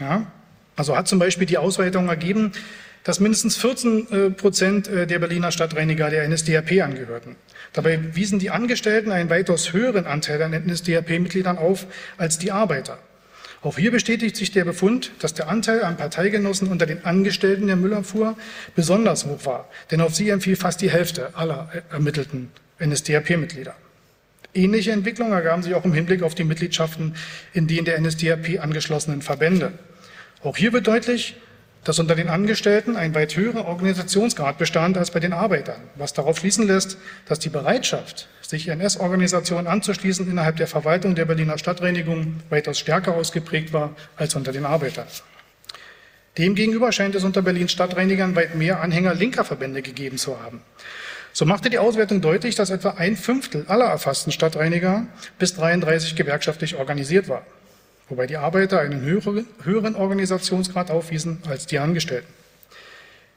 Ja? Also hat zum Beispiel die Ausweitung ergeben, dass mindestens 14 äh, Prozent der Berliner Stadtreiniger der NSDAP angehörten. Dabei wiesen die Angestellten einen weitaus höheren Anteil an NSDAP-Mitgliedern auf als die Arbeiter. Auch hier bestätigt sich der Befund, dass der Anteil an Parteigenossen unter den Angestellten der Müllabfuhr besonders hoch war, denn auf sie empfiel fast die Hälfte aller ermittelten NSDAP-Mitglieder. Ähnliche Entwicklungen ergaben sich auch im Hinblick auf die Mitgliedschaften in den der NSDAP angeschlossenen Verbände. Auch hier wird deutlich, dass unter den Angestellten ein weit höherer Organisationsgrad bestand als bei den Arbeitern, was darauf schließen lässt, dass die Bereitschaft, sich NS-Organisationen anzuschließen, innerhalb der Verwaltung der Berliner Stadtreinigung weitaus stärker ausgeprägt war als unter den Arbeitern. Demgegenüber scheint es unter Berlins Stadtreinigern weit mehr Anhänger linker Verbände gegeben zu haben. So machte die Auswertung deutlich, dass etwa ein Fünftel aller erfassten Stadtreiniger bis 33 gewerkschaftlich organisiert war wobei die Arbeiter einen höheren Organisationsgrad aufwiesen als die Angestellten.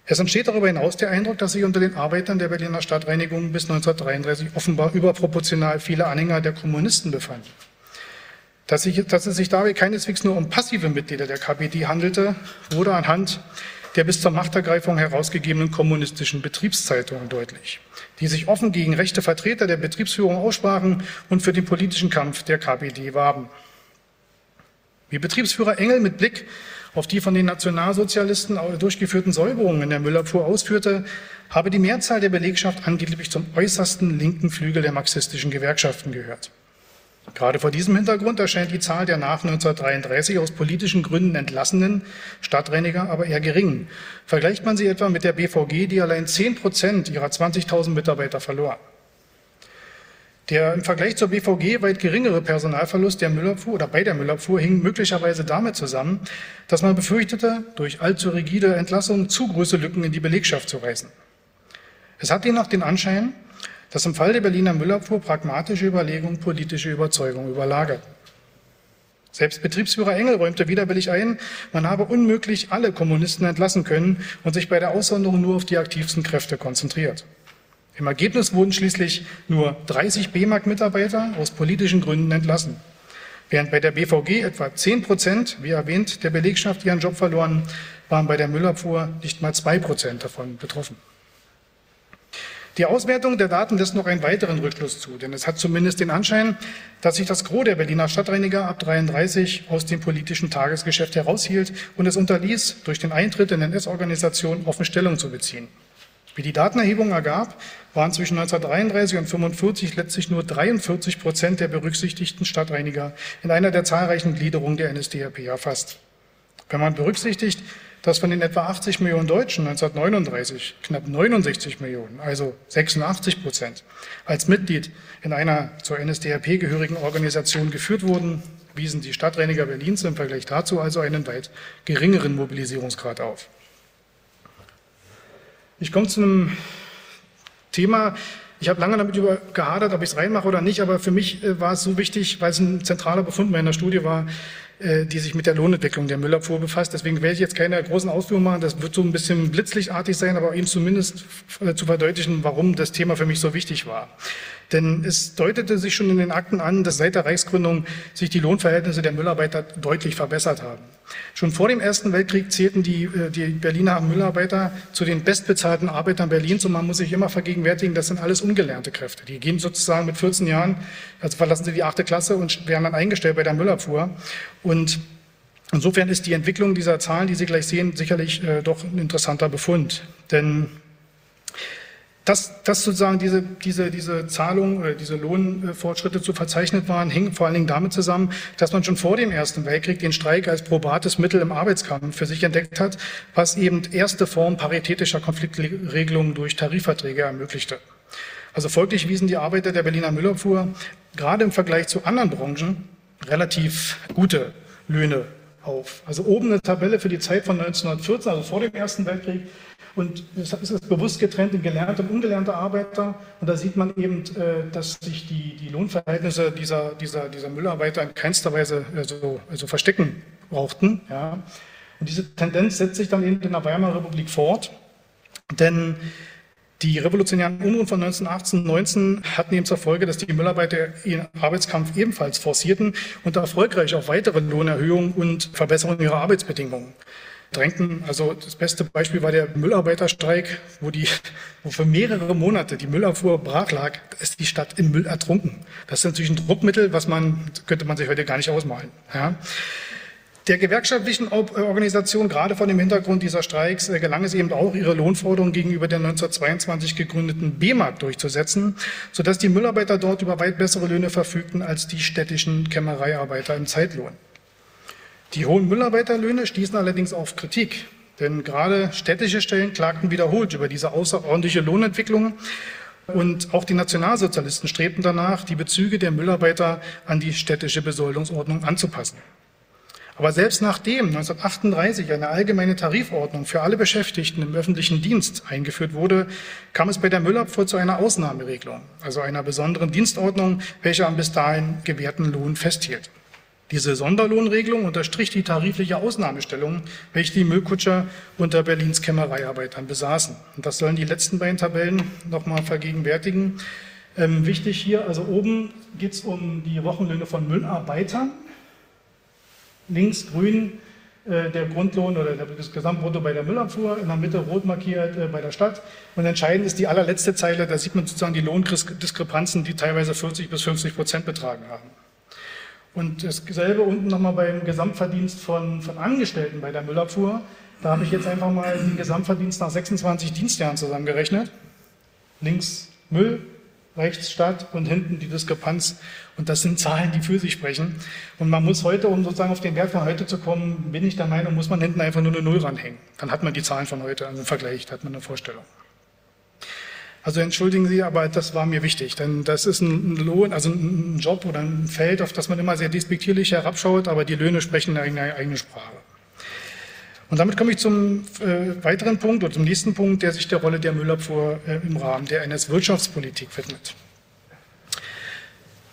Es entsteht darüber hinaus der Eindruck, dass sich unter den Arbeitern der Berliner Stadtreinigung bis 1933 offenbar überproportional viele Anhänger der Kommunisten befanden. Dass, sich, dass es sich dabei keineswegs nur um passive Mitglieder der KPD handelte, wurde anhand der bis zur Machtergreifung herausgegebenen kommunistischen Betriebszeitungen deutlich, die sich offen gegen rechte Vertreter der Betriebsführung aussprachen und für den politischen Kampf der KPD warben. Wie Betriebsführer Engel mit Blick auf die von den Nationalsozialisten durchgeführten Säuberungen in der Müllabfuhr ausführte, habe die Mehrzahl der Belegschaft angeblich zum äußersten linken Flügel der marxistischen Gewerkschaften gehört. Gerade vor diesem Hintergrund erscheint die Zahl der nach 1933 aus politischen Gründen entlassenen Stadtreiniger aber eher gering. Vergleicht man sie etwa mit der BVG, die allein 10 Prozent ihrer 20.000 Mitarbeiter verlor. Der im Vergleich zur BVG weit geringere Personalverlust der Müllabfuhr oder bei der Müllabfuhr hing möglicherweise damit zusammen, dass man befürchtete, durch allzu rigide Entlassungen zu große Lücken in die Belegschaft zu reißen. Es hat demnach den Anschein, dass im Fall der Berliner Müllabfuhr pragmatische Überlegungen politische Überzeugungen überlagerten. Selbst Betriebsführer Engel räumte widerwillig ein, man habe unmöglich alle Kommunisten entlassen können und sich bei der Aussonderung nur auf die aktivsten Kräfte konzentriert. Im Ergebnis wurden schließlich nur 30 B-Mark-Mitarbeiter aus politischen Gründen entlassen. Während bei der BVG etwa 10 Prozent, wie erwähnt, der Belegschaft ihren Job verloren, waren bei der Müllabfuhr nicht mal zwei Prozent davon betroffen. Die Auswertung der Daten lässt noch einen weiteren Rückschluss zu, denn es hat zumindest den Anschein, dass sich das Gros der Berliner Stadtreiniger ab 33 aus dem politischen Tagesgeschäft heraushielt und es unterließ, durch den Eintritt in NS-Organisationen offen Stellung zu beziehen. Wie die Datenerhebung ergab, waren zwischen 1933 und 1945 letztlich nur 43 Prozent der berücksichtigten Stadtreiniger in einer der zahlreichen Gliederungen der NSDAP erfasst. Wenn man berücksichtigt, dass von den etwa 80 Millionen Deutschen 1939 knapp 69 Millionen, also 86 Prozent, als Mitglied in einer zur NSDAP gehörigen Organisation geführt wurden, wiesen die Stadtreiniger Berlins im Vergleich dazu also einen weit geringeren Mobilisierungsgrad auf. Ich komme zu einem Thema, ich habe lange damit gehadert, ob ich es reinmache oder nicht, aber für mich äh, war es so wichtig, weil es ein zentraler Befund meiner Studie war, äh, die sich mit der Lohnentwicklung der Müllabfuhr befasst. Deswegen werde ich jetzt keine großen Ausführungen machen. Das wird so ein bisschen blitzlichtartig sein, aber Ihnen zumindest äh, zu verdeutlichen, warum das Thema für mich so wichtig war. Denn es deutete sich schon in den Akten an, dass seit der Reichsgründung sich die Lohnverhältnisse der Müllarbeiter deutlich verbessert haben. Schon vor dem Ersten Weltkrieg zählten die, äh, die Berliner Müllarbeiter zu den bestbezahlten Arbeitern Berlins und man muss sich immer vergegenwärtigen, das sind alles ungelernte Kräfte. Die gehen sozusagen mit 14 Jahren, also verlassen sie die achte Klasse und werden dann eingestellt bei der Müllabfuhr. Und insofern ist die Entwicklung dieser Zahlen, die Sie gleich sehen, sicherlich äh, doch ein interessanter Befund. Denn dass, dass sozusagen diese, diese, diese Zahlung, äh, diese Lohnfortschritte zu verzeichnet waren, hing vor allen Dingen damit zusammen, dass man schon vor dem Ersten Weltkrieg den Streik als probates Mittel im Arbeitskampf für sich entdeckt hat, was eben erste Form paritätischer Konfliktregelungen durch Tarifverträge ermöglichte. Also folglich wiesen die Arbeiter der Berliner Müllabfuhr gerade im Vergleich zu anderen Branchen relativ gute Löhne auf. Also oben eine Tabelle für die Zeit von 1914, also vor dem Ersten Weltkrieg, und es ist bewusst getrennt in gelernte und ungelernte Arbeiter. Und da sieht man eben, äh, dass sich die, die Lohnverhältnisse dieser, dieser, dieser Müllarbeiter in keinster Weise äh, so also verstecken brauchten. Ja. Und diese Tendenz setzt sich dann eben in der Weimarer Republik fort. Denn die revolutionären Unruhen von 1918, 19 hatten eben zur Folge, dass die Müllarbeiter ihren Arbeitskampf ebenfalls forcierten und erfolgreich auf weitere Lohnerhöhungen und Verbesserungen ihrer Arbeitsbedingungen drängten. Also das beste Beispiel war der Müllarbeiterstreik, wo, die, wo für mehrere Monate die Müllabfuhr brach lag, ist die Stadt im Müll ertrunken. Das ist natürlich ein Druckmittel, was man, könnte man sich heute gar nicht ausmalen. Ja. Der gewerkschaftlichen Organisation, gerade vor dem Hintergrund dieser Streiks, äh, gelang es eben auch, ihre Lohnforderungen gegenüber der 1922 gegründeten B-Mark durchzusetzen, sodass die Müllarbeiter dort über weit bessere Löhne verfügten als die städtischen Kämmereiarbeiter im Zeitlohn. Die hohen Müllarbeiterlöhne stießen allerdings auf Kritik, denn gerade städtische Stellen klagten wiederholt über diese außerordentliche Lohnentwicklung. Und auch die Nationalsozialisten strebten danach, die Bezüge der Müllarbeiter an die städtische Besoldungsordnung anzupassen. Aber selbst nachdem 1938 eine allgemeine Tarifordnung für alle Beschäftigten im öffentlichen Dienst eingeführt wurde, kam es bei der Müllabfuhr zu einer Ausnahmeregelung, also einer besonderen Dienstordnung, welche am bis dahin gewährten Lohn festhielt. Diese Sonderlohnregelung unterstrich die tarifliche Ausnahmestellung, welche die Müllkutscher unter Berlins Kämmereiarbeitern besaßen. Und das sollen die letzten beiden Tabellen nochmal vergegenwärtigen. Ähm, wichtig hier, also oben geht es um die Wochenlöhne von Müllarbeitern. Links grün äh, der Grundlohn oder das Gesamtbrutto bei der Müllabfuhr, in der Mitte rot markiert äh, bei der Stadt. Und entscheidend ist die allerletzte Zeile, da sieht man sozusagen die Lohndiskrepanzen, die teilweise 40 bis 50 Prozent betragen haben. Und dasselbe unten nochmal beim Gesamtverdienst von, von Angestellten bei der Müllabfuhr. Da habe ich jetzt einfach mal den Gesamtverdienst nach 26 Dienstjahren zusammengerechnet. Links Müll, rechts Stadt und hinten die Diskrepanz. Und das sind Zahlen, die für sich sprechen. Und man muss heute, um sozusagen auf den Wert von heute zu kommen, bin ich der Meinung, muss man hinten einfach nur eine Null ranhängen. Dann hat man die Zahlen von heute, also im Vergleich, da hat man eine Vorstellung. Also entschuldigen Sie, aber das war mir wichtig, denn das ist ein Lohn, also ein Job oder ein Feld, auf das man immer sehr despektierlich herabschaut, aber die Löhne sprechen eine eigene Sprache. Und damit komme ich zum äh, weiteren Punkt oder zum nächsten Punkt, der sich der Rolle der Müllabfuhr äh, im Rahmen der NS-Wirtschaftspolitik widmet.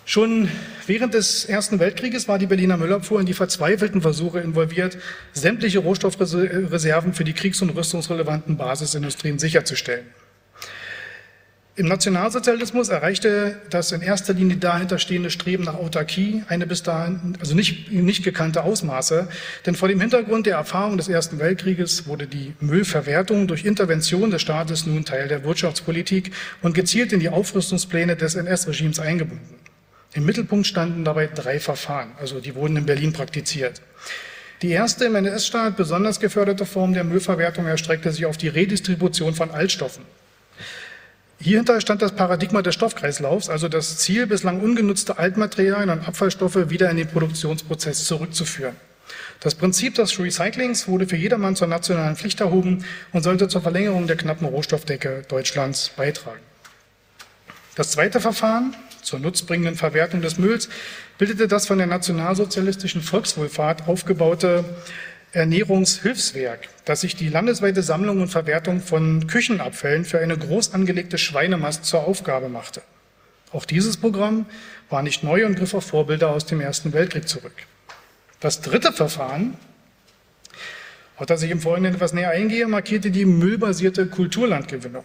Schon während des Ersten Weltkrieges war die Berliner Müllabfuhr in die verzweifelten Versuche involviert, sämtliche Rohstoffreserven für die kriegs- und rüstungsrelevanten Basisindustrien sicherzustellen. Im Nationalsozialismus erreichte das in erster Linie dahinter stehende Streben nach Autarkie eine bis dahin also nicht, nicht gekannte Ausmaße. Denn vor dem Hintergrund der Erfahrung des Ersten Weltkrieges wurde die Müllverwertung durch Intervention des Staates nun Teil der Wirtschaftspolitik und gezielt in die Aufrüstungspläne des NS-Regimes eingebunden. Im Mittelpunkt standen dabei drei Verfahren, also die wurden in Berlin praktiziert. Die erste im NS-Staat besonders geförderte Form der Müllverwertung erstreckte sich auf die Redistribution von Altstoffen. Hierhinter stand das Paradigma des Stoffkreislaufs, also das Ziel, bislang ungenutzte Altmaterialien und Abfallstoffe wieder in den Produktionsprozess zurückzuführen. Das Prinzip des Recyclings wurde für jedermann zur nationalen Pflicht erhoben und sollte zur Verlängerung der knappen Rohstoffdecke Deutschlands beitragen. Das zweite Verfahren zur nutzbringenden Verwertung des Mülls bildete das von der nationalsozialistischen Volkswohlfahrt aufgebaute Ernährungshilfswerk, das sich die landesweite Sammlung und Verwertung von Küchenabfällen für eine groß angelegte Schweinemast zur Aufgabe machte. Auch dieses Programm war nicht neu und griff auf Vorbilder aus dem Ersten Weltkrieg zurück. Das dritte Verfahren, auf das ich im Folgenden etwas näher eingehe, markierte die müllbasierte Kulturlandgewinnung,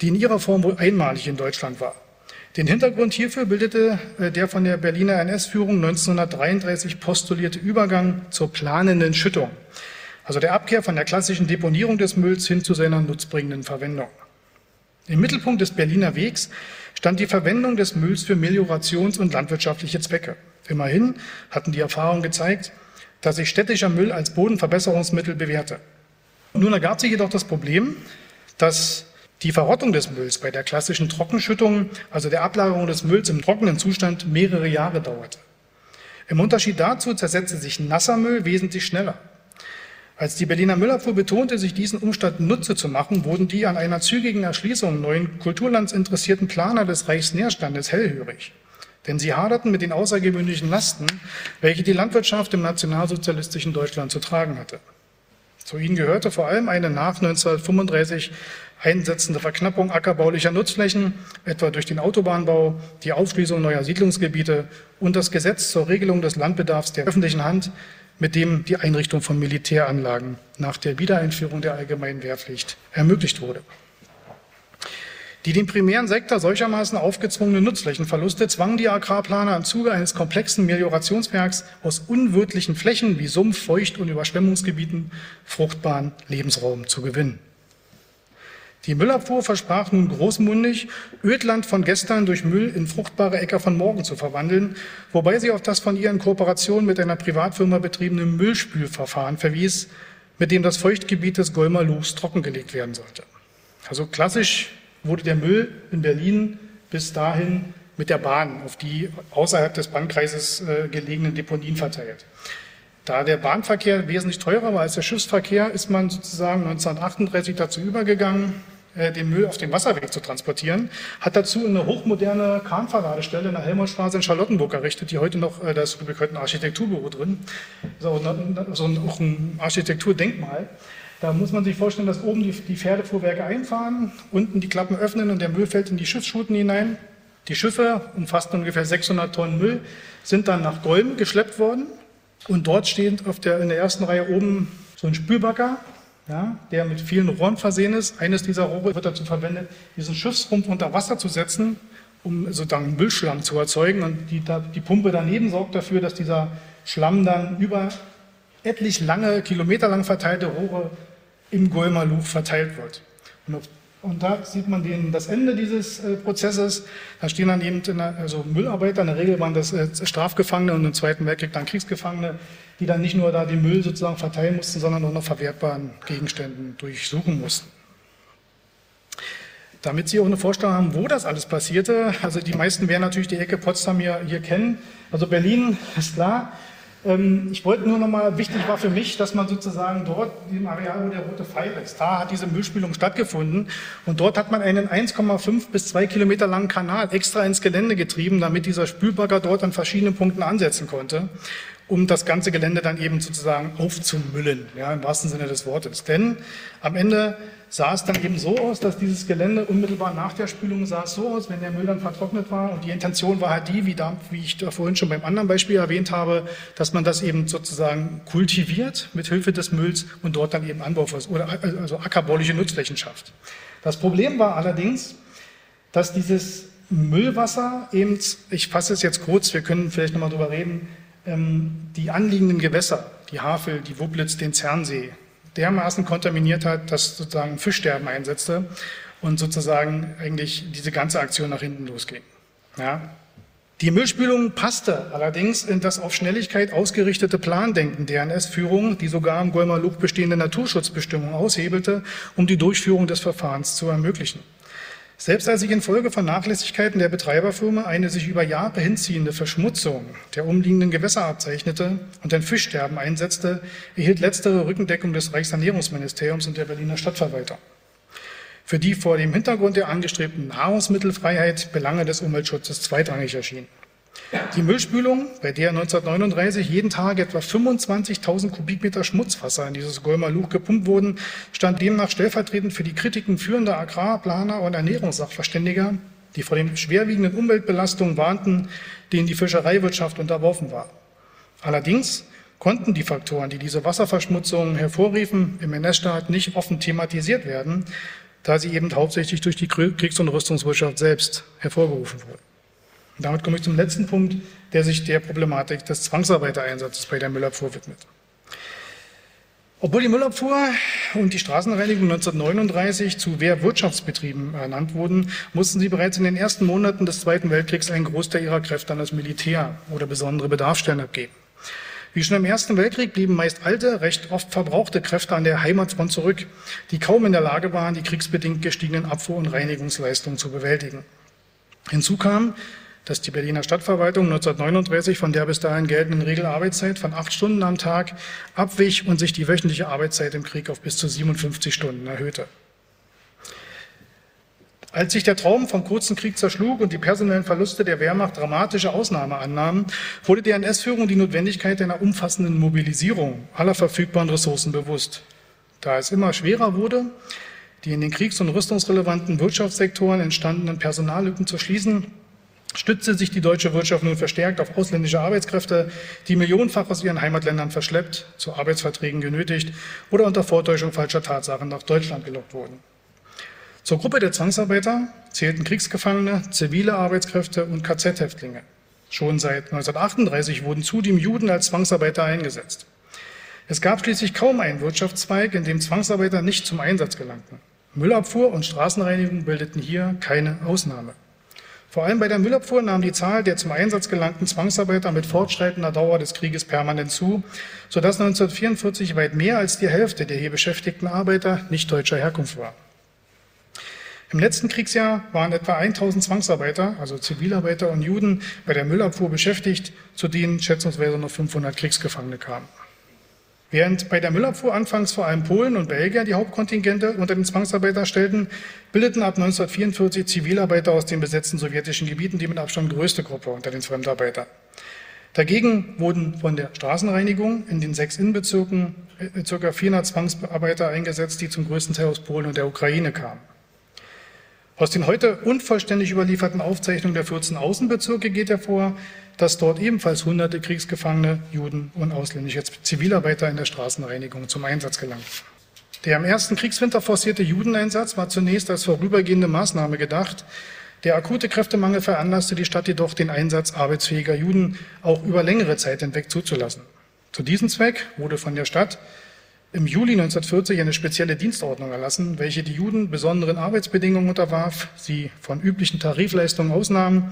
die in ihrer Form wohl einmalig in Deutschland war. Den Hintergrund hierfür bildete äh, der von der Berliner NS-Führung 1933 postulierte Übergang zur planenden Schüttung, also der Abkehr von der klassischen Deponierung des Mülls hin zu seiner nutzbringenden Verwendung. Im Mittelpunkt des Berliner Wegs stand die Verwendung des Mülls für Meliorations- und landwirtschaftliche Zwecke. Immerhin hatten die Erfahrungen gezeigt, dass sich städtischer Müll als Bodenverbesserungsmittel bewährte. Nun ergab sich jedoch das Problem, dass die Verrottung des Mülls bei der klassischen Trockenschüttung, also der Ablagerung des Mülls im trockenen Zustand, mehrere Jahre dauerte. Im Unterschied dazu zersetzte sich nasser Müll wesentlich schneller. Als die Berliner Müllabfuhr betonte, sich diesen Umstand Nutze zu machen, wurden die an einer zügigen Erschließung neuen Kulturlands interessierten Planer des Reichsnährstandes hellhörig. Denn sie haderten mit den außergewöhnlichen Lasten, welche die Landwirtschaft im nationalsozialistischen Deutschland zu tragen hatte. Zu ihnen gehörte vor allem eine nach 1935 einsetzende Verknappung ackerbaulicher Nutzflächen, etwa durch den Autobahnbau, die Aufschließung neuer Siedlungsgebiete und das Gesetz zur Regelung des Landbedarfs der öffentlichen Hand, mit dem die Einrichtung von Militäranlagen nach der Wiedereinführung der allgemeinen Wehrpflicht ermöglicht wurde. Die dem primären Sektor solchermaßen aufgezwungenen Nutzflächenverluste zwangen die Agrarplaner im Zuge eines komplexen Meliorationswerks aus unwirtlichen Flächen wie Sumpf-, Feucht- und Überschwemmungsgebieten fruchtbaren Lebensraum zu gewinnen. Die Müllabfuhr versprach nun großmundig, Ödland von gestern durch Müll in fruchtbare Äcker von morgen zu verwandeln, wobei sie auf das von ihr in Kooperation mit einer Privatfirma betriebene Müllspülverfahren verwies, mit dem das Feuchtgebiet des Golmer Luchs trockengelegt werden sollte. Also klassisch wurde der Müll in Berlin bis dahin mit der Bahn auf die außerhalb des Bannkreises äh, gelegenen Deponien verteilt. Da der Bahnverkehr wesentlich teurer war als der Schiffsverkehr, ist man sozusagen 1938 dazu übergegangen, äh, den Müll auf dem Wasserweg zu transportieren, hat dazu eine hochmoderne Kranverladestelle in der Helmholtzstraße in Charlottenburg errichtet, die heute noch, äh, da ist heute ein Architekturbüro drin, so ein, auch ein Architekturdenkmal. Da muss man sich vorstellen, dass oben die, die Pferdefuhrwerke einfahren, unten die Klappen öffnen und der Müll fällt in die Schiffsschuten hinein. Die Schiffe, umfassten ungefähr 600 Tonnen Müll, sind dann nach Golm geschleppt worden und dort steht auf der, in der ersten Reihe oben so ein Spülbagger, ja, der mit vielen Rohren versehen ist. Eines dieser Rohre wird dazu verwendet, diesen Schiffsrumpf unter Wasser zu setzen, um sozusagen Müllschlamm zu erzeugen. Und die, die Pumpe daneben sorgt dafür, dass dieser Schlamm dann über etlich lange, kilometerlang verteilte Rohre im Golmer Luch verteilt wird. Und auf und da sieht man den, das Ende dieses äh, Prozesses. Da stehen dann eben der, also Müllarbeiter, in der Regel waren das äh, Strafgefangene und im Zweiten Weltkrieg dann Kriegsgefangene, die dann nicht nur da den Müll sozusagen verteilen mussten, sondern auch noch verwertbaren Gegenständen durchsuchen mussten. Damit Sie auch eine Vorstellung haben, wo das alles passierte, also die meisten werden natürlich die Ecke Potsdam hier, hier kennen. Also Berlin ist klar, ich wollte nur noch mal, wichtig war für mich, dass man sozusagen dort, im Areal, wo der rote Pfeil ist, da hat diese Müllspülung stattgefunden und dort hat man einen 1,5 bis 2 Kilometer langen Kanal extra ins Gelände getrieben, damit dieser Spülbagger dort an verschiedenen Punkten ansetzen konnte, um das ganze Gelände dann eben sozusagen aufzumüllen, ja, im wahrsten Sinne des Wortes. Denn am Ende sah es dann eben so aus, dass dieses Gelände unmittelbar nach der Spülung sah es so aus, wenn der Müll dann vertrocknet war. Und die Intention war halt die, wie, da, wie ich da vorhin schon beim anderen Beispiel erwähnt habe, dass man das eben sozusagen kultiviert mit Hilfe des Mülls und dort dann eben Anbau oder also ackerbauliche Nutzflächen schafft. Das Problem war allerdings, dass dieses Müllwasser eben, ich fasse es jetzt kurz, wir können vielleicht nochmal drüber reden, ähm, die anliegenden Gewässer, die Havel, die Wublitz, den Zernsee, dermaßen kontaminiert hat, dass sozusagen Fischsterben einsetzte und sozusagen eigentlich diese ganze Aktion nach hinten losging. Ja. Die Müllspülung passte allerdings in das auf Schnelligkeit ausgerichtete Plandenken der NS-Führung, die sogar im Golmer Luch bestehende Naturschutzbestimmungen aushebelte, um die Durchführung des Verfahrens zu ermöglichen. Selbst als sich infolge von Nachlässigkeiten der Betreiberfirma eine sich über Jahre hinziehende Verschmutzung der umliegenden Gewässer abzeichnete und ein Fischsterben einsetzte, erhielt letztere Rückendeckung des Reichsernährungsministeriums und der Berliner Stadtverwalter für die vor dem Hintergrund der angestrebten Nahrungsmittelfreiheit Belange des Umweltschutzes zweitrangig erschienen. Die Müllspülung, bei der 1939 jeden Tag etwa 25.000 Kubikmeter Schmutzwasser in dieses Golmer Luch gepumpt wurden, stand demnach stellvertretend für die Kritiken führender Agrarplaner und Ernährungssachverständiger, die vor den schwerwiegenden Umweltbelastungen warnten, denen die Fischereiwirtschaft unterworfen war. Allerdings konnten die Faktoren, die diese Wasserverschmutzung hervorriefen, im NS-Staat nicht offen thematisiert werden, da sie eben hauptsächlich durch die Kriegs- und Rüstungswirtschaft selbst hervorgerufen wurden. Und damit komme ich zum letzten Punkt, der sich der Problematik des Zwangsarbeitereinsatzes bei der Müllabfuhr widmet. Obwohl die Müllabfuhr und die Straßenreinigung 1939 zu Wehrwirtschaftsbetrieben ernannt wurden, mussten sie bereits in den ersten Monaten des Zweiten Weltkriegs einen Großteil ihrer Kräfte an das Militär oder besondere Bedarfsstellen abgeben. Wie schon im Ersten Weltkrieg blieben meist alte, recht oft verbrauchte Kräfte an der Heimatfront zurück, die kaum in der Lage waren, die kriegsbedingt gestiegenen Abfuhr- und Reinigungsleistungen zu bewältigen. Hinzu kam, dass die Berliner Stadtverwaltung 1939 von der bis dahin geltenden Regelarbeitszeit von acht Stunden am Tag abwich und sich die wöchentliche Arbeitszeit im Krieg auf bis zu 57 Stunden erhöhte. Als sich der Traum vom kurzen Krieg zerschlug und die personellen Verluste der Wehrmacht dramatische Ausnahme annahmen, wurde der NS-Führung die Notwendigkeit einer umfassenden Mobilisierung aller verfügbaren Ressourcen bewusst. Da es immer schwerer wurde, die in den kriegs- und rüstungsrelevanten Wirtschaftssektoren entstandenen Personallücken zu schließen, stützte sich die deutsche Wirtschaft nun verstärkt auf ausländische Arbeitskräfte, die millionenfach aus ihren Heimatländern verschleppt, zu Arbeitsverträgen genötigt oder unter Vortäuschung falscher Tatsachen nach Deutschland gelockt wurden. Zur Gruppe der Zwangsarbeiter zählten Kriegsgefangene, zivile Arbeitskräfte und KZ-Häftlinge. Schon seit 1938 wurden zudem Juden als Zwangsarbeiter eingesetzt. Es gab schließlich kaum einen Wirtschaftszweig, in dem Zwangsarbeiter nicht zum Einsatz gelangten. Müllabfuhr und Straßenreinigung bildeten hier keine Ausnahme. Vor allem bei der Müllabfuhr nahm die Zahl der zum Einsatz gelangten Zwangsarbeiter mit fortschreitender Dauer des Krieges permanent zu, sodass 1944 weit mehr als die Hälfte der hier beschäftigten Arbeiter nicht deutscher Herkunft war. Im letzten Kriegsjahr waren etwa 1000 Zwangsarbeiter, also Zivilarbeiter und Juden, bei der Müllabfuhr beschäftigt, zu denen schätzungsweise noch 500 Kriegsgefangene kamen. Während bei der Müllabfuhr anfangs vor allem Polen und Belgier die Hauptkontingente unter den Zwangsarbeiter stellten, bildeten ab 1944 Zivilarbeiter aus den besetzten sowjetischen Gebieten die mit Abstand größte Gruppe unter den Fremdarbeitern. Dagegen wurden von der Straßenreinigung in den sechs Innenbezirken äh, ca. 400 Zwangsarbeiter eingesetzt, die zum größten Teil aus Polen und der Ukraine kamen. Aus den heute unvollständig überlieferten Aufzeichnungen der 14 Außenbezirke geht hervor, dass dort ebenfalls hunderte Kriegsgefangene, Juden und ausländische Zivilarbeiter in der Straßenreinigung zum Einsatz gelangten. Der im ersten Kriegswinter forcierte Judeneinsatz war zunächst als vorübergehende Maßnahme gedacht. Der akute Kräftemangel veranlasste die Stadt jedoch, den Einsatz arbeitsfähiger Juden auch über längere Zeit hinweg zuzulassen. Zu diesem Zweck wurde von der Stadt im Juli 1940 eine spezielle Dienstordnung erlassen, welche die Juden besonderen Arbeitsbedingungen unterwarf, sie von üblichen Tarifleistungen ausnahm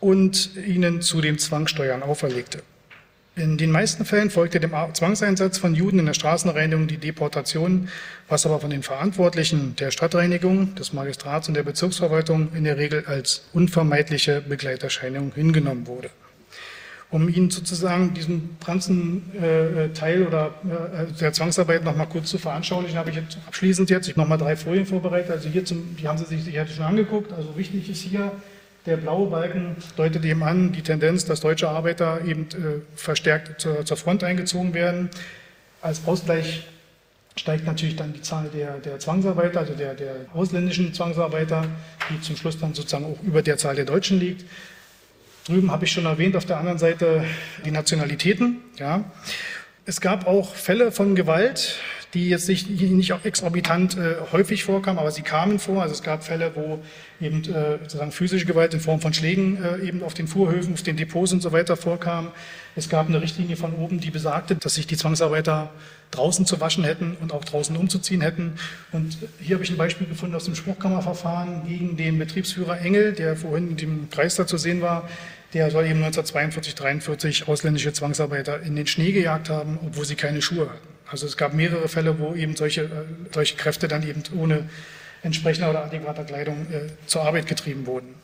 und ihnen zudem Zwangssteuern auferlegte. In den meisten Fällen folgte dem Zwangseinsatz von Juden in der Straßenreinigung die Deportation, was aber von den Verantwortlichen der Stadtreinigung, des Magistrats und der Bezirksverwaltung in der Regel als unvermeidliche Begleiterscheinung hingenommen wurde um Ihnen sozusagen diesen ganzen äh, Teil oder äh, der Zwangsarbeit noch mal kurz zu veranschaulichen, habe ich jetzt abschließend jetzt ich noch mal drei Folien vorbereitet. Also hier zum, die haben Sie sich sicher schon angeguckt. Also wichtig ist hier der blaue Balken deutet eben an die Tendenz, dass deutsche Arbeiter eben äh, verstärkt zur, Front eingezogen werden. Als Ausgleich steigt natürlich dann die Zahl der, der Zwangsarbeiter, also der, der ausländischen Zwangsarbeiter, die zum Schluss dann sozusagen auch über der Zahl der Deutschen liegt. Drüben habe ich schon erwähnt, auf der anderen Seite die Nationalitäten. Ja. Es gab auch Fälle von Gewalt, die jetzt nicht, nicht exorbitant äh, häufig vorkamen, aber sie kamen vor. Also es gab Fälle, wo eben äh, sozusagen physische Gewalt in Form von Schlägen äh, eben auf den Fuhrhöfen, auf den Depots und so weiter vorkam. Es gab eine Richtlinie von oben, die besagte, dass sich die Zwangsarbeiter draußen zu waschen hätten und auch draußen umzuziehen hätten. Und hier habe ich ein Beispiel gefunden aus dem Spruchkammerverfahren gegen den Betriebsführer Engel, der vorhin in dem Kreis da zu sehen war. Der soll eben 1942, 1943 ausländische Zwangsarbeiter in den Schnee gejagt haben, obwohl sie keine Schuhe hatten. Also es gab mehrere Fälle, wo eben solche, äh, solche Kräfte dann eben ohne entsprechender oder adäquater Kleidung äh, zur Arbeit getrieben wurden.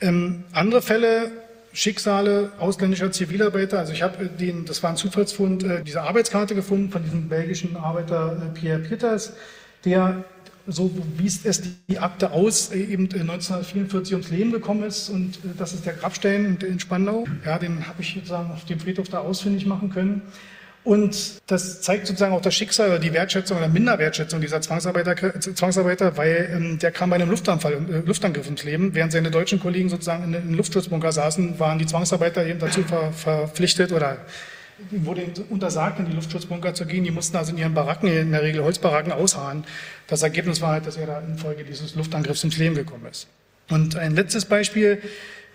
Ähm, andere Fälle, Schicksale ausländischer Zivilarbeiter, also ich habe den, das war ein Zufallsfund, äh, diese Arbeitskarte gefunden von diesem belgischen Arbeiter äh, Pierre Pieters, der so wies es die Akte aus, äh, eben 1944 ums Leben gekommen ist und äh, das ist der Grabstein in Spandau. Ja, den habe ich sozusagen auf dem Friedhof da ausfindig machen können. Und das zeigt sozusagen auch das Schicksal oder die Wertschätzung oder Minderwertschätzung dieser Zwangsarbeiter, Zwangsarbeiter weil ähm, der kam bei einem Luftanfall, äh, Luftangriff ins Leben. Während seine deutschen Kollegen sozusagen in einem Luftschutzbunker saßen, waren die Zwangsarbeiter eben dazu ver, verpflichtet oder wurde untersagt, in die Luftschutzbunker zu gehen. Die mussten also in ihren Baracken, in der Regel Holzbaracken, ausharren. Das Ergebnis war halt, dass er da infolge dieses Luftangriffs ins Leben gekommen ist. Und ein letztes Beispiel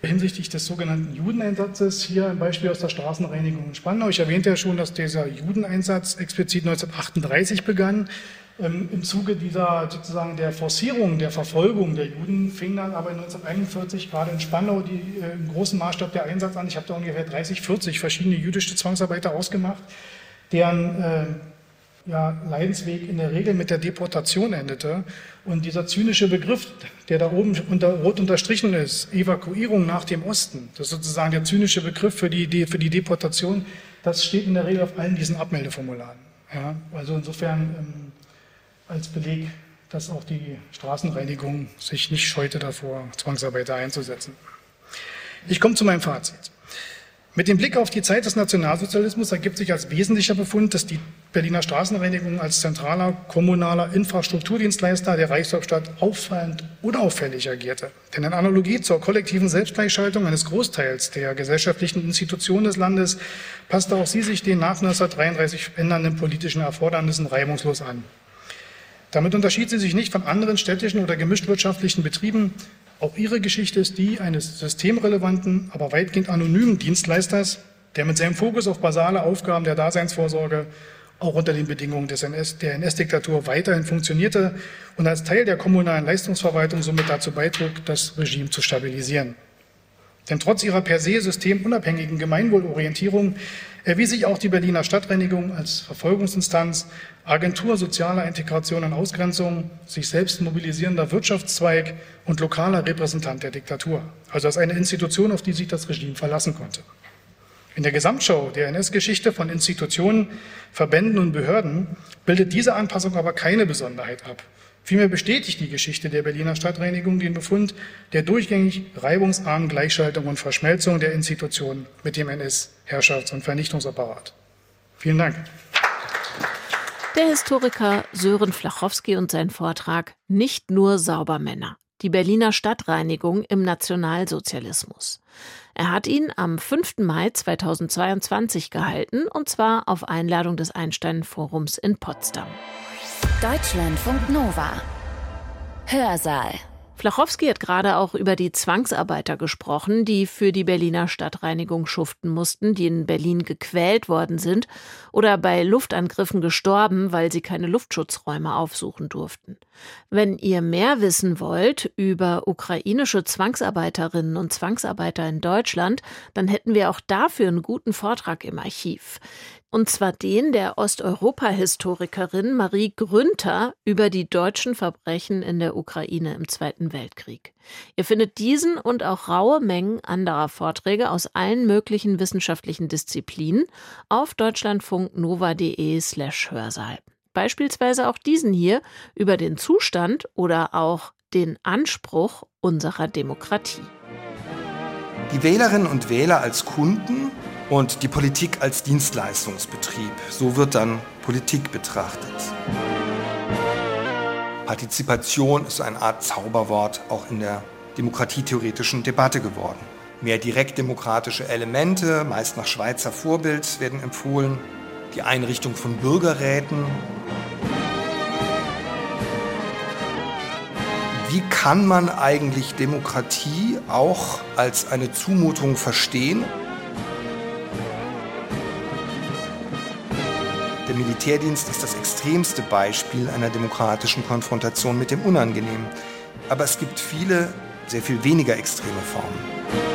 hinsichtlich des sogenannten Judeneinsatzes. Hier ein Beispiel aus der Straßenreinigung in Spandau. Ich erwähnte ja schon, dass dieser Judeneinsatz explizit 1938 begann. Ähm, Im Zuge dieser sozusagen der Forcierung der Verfolgung der Juden fing dann aber 1941 gerade in Spandau die, äh, im großen Maßstab der Einsatz an. Ich habe da ungefähr 30, 40 verschiedene jüdische Zwangsarbeiter ausgemacht, deren äh, ja, Leidensweg in der Regel mit der Deportation endete. Und dieser zynische Begriff, der da oben unter, rot unterstrichen ist, Evakuierung nach dem Osten, das ist sozusagen der zynische Begriff für die, für die Deportation, das steht in der Regel auf allen diesen Abmeldeformularen. Ja, also insofern ähm, als Beleg, dass auch die Straßenreinigung sich nicht scheute davor, Zwangsarbeiter einzusetzen. Ich komme zu meinem Fazit. Mit dem Blick auf die Zeit des Nationalsozialismus ergibt sich als wesentlicher Befund, dass die Berliner Straßenreinigung als zentraler kommunaler Infrastrukturdienstleister der Reichshauptstadt auffallend unauffällig agierte. Denn in Analogie zur kollektiven Selbstgleichschaltung eines Großteils der gesellschaftlichen Institutionen des Landes passte auch sie sich den nach 1933 ändernden politischen Erfordernissen reibungslos an. Damit unterschied sie sich nicht von anderen städtischen oder gemischtwirtschaftlichen Betrieben, auch ihre Geschichte ist die eines systemrelevanten, aber weitgehend anonymen Dienstleisters, der mit seinem Fokus auf basale Aufgaben der Daseinsvorsorge auch unter den Bedingungen des NS, der NS-Diktatur weiterhin funktionierte und als Teil der kommunalen Leistungsverwaltung somit dazu beitrug, das Regime zu stabilisieren. Denn trotz ihrer per se systemunabhängigen Gemeinwohlorientierung erwies sich auch die Berliner Stadtreinigung als Verfolgungsinstanz, Agentur sozialer Integration und Ausgrenzung, sich selbst mobilisierender Wirtschaftszweig und lokaler Repräsentant der Diktatur, also als eine Institution, auf die sich das Regime verlassen konnte. In der Gesamtschau der NS-Geschichte von Institutionen, Verbänden und Behörden bildet diese Anpassung aber keine Besonderheit ab. Vielmehr bestätigt die Geschichte der Berliner Stadtreinigung den Befund der durchgängig reibungsarmen Gleichschaltung und Verschmelzung der Institutionen mit dem NS-Herrschafts- und Vernichtungsapparat. Vielen Dank. Der Historiker Sören Flachowski und sein Vortrag Nicht nur Saubermänner. Die Berliner Stadtreinigung im Nationalsozialismus. Er hat ihn am 5. Mai 2022 gehalten, und zwar auf Einladung des Einstein-Forums in Potsdam. Deutschlandfunk Nova. Hörsaal. Flachowski hat gerade auch über die Zwangsarbeiter gesprochen, die für die Berliner Stadtreinigung schuften mussten, die in Berlin gequält worden sind oder bei Luftangriffen gestorben, weil sie keine Luftschutzräume aufsuchen durften. Wenn ihr mehr wissen wollt über ukrainische Zwangsarbeiterinnen und Zwangsarbeiter in Deutschland, dann hätten wir auch dafür einen guten Vortrag im Archiv und zwar den der Osteuropa-Historikerin Marie Grünter über die deutschen Verbrechen in der Ukraine im Zweiten Weltkrieg. Ihr findet diesen und auch raue Mengen anderer Vorträge aus allen möglichen wissenschaftlichen Disziplinen auf deutschlandfunknova.de slash Hörsaal. Beispielsweise auch diesen hier über den Zustand oder auch den Anspruch unserer Demokratie. Die Wählerinnen und Wähler als Kunden und die Politik als Dienstleistungsbetrieb. So wird dann Politik betrachtet. Partizipation ist eine Art Zauberwort auch in der demokratietheoretischen Debatte geworden. Mehr direktdemokratische Elemente, meist nach Schweizer Vorbild, werden empfohlen. die Einrichtung von Bürgerräten. Wie kann man eigentlich Demokratie auch als eine Zumutung verstehen? Der Militärdienst ist das extremste Beispiel einer demokratischen Konfrontation mit dem Unangenehmen. Aber es gibt viele, sehr viel weniger extreme Formen.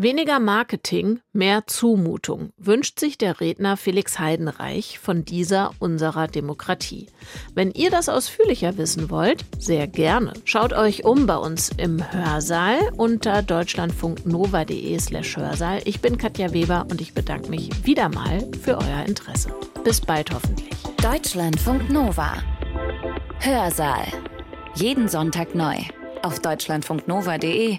Weniger Marketing, mehr Zumutung wünscht sich der Redner Felix Heidenreich von dieser unserer Demokratie. Wenn ihr das ausführlicher wissen wollt, sehr gerne. Schaut euch um bei uns im Hörsaal unter deutschlandfunknova.de slash Hörsaal. Ich bin Katja Weber und ich bedanke mich wieder mal für euer Interesse. Bis bald hoffentlich. Deutschlandfunk Nova. Hörsaal. Jeden Sonntag neu. Auf deutschlandfunknova.de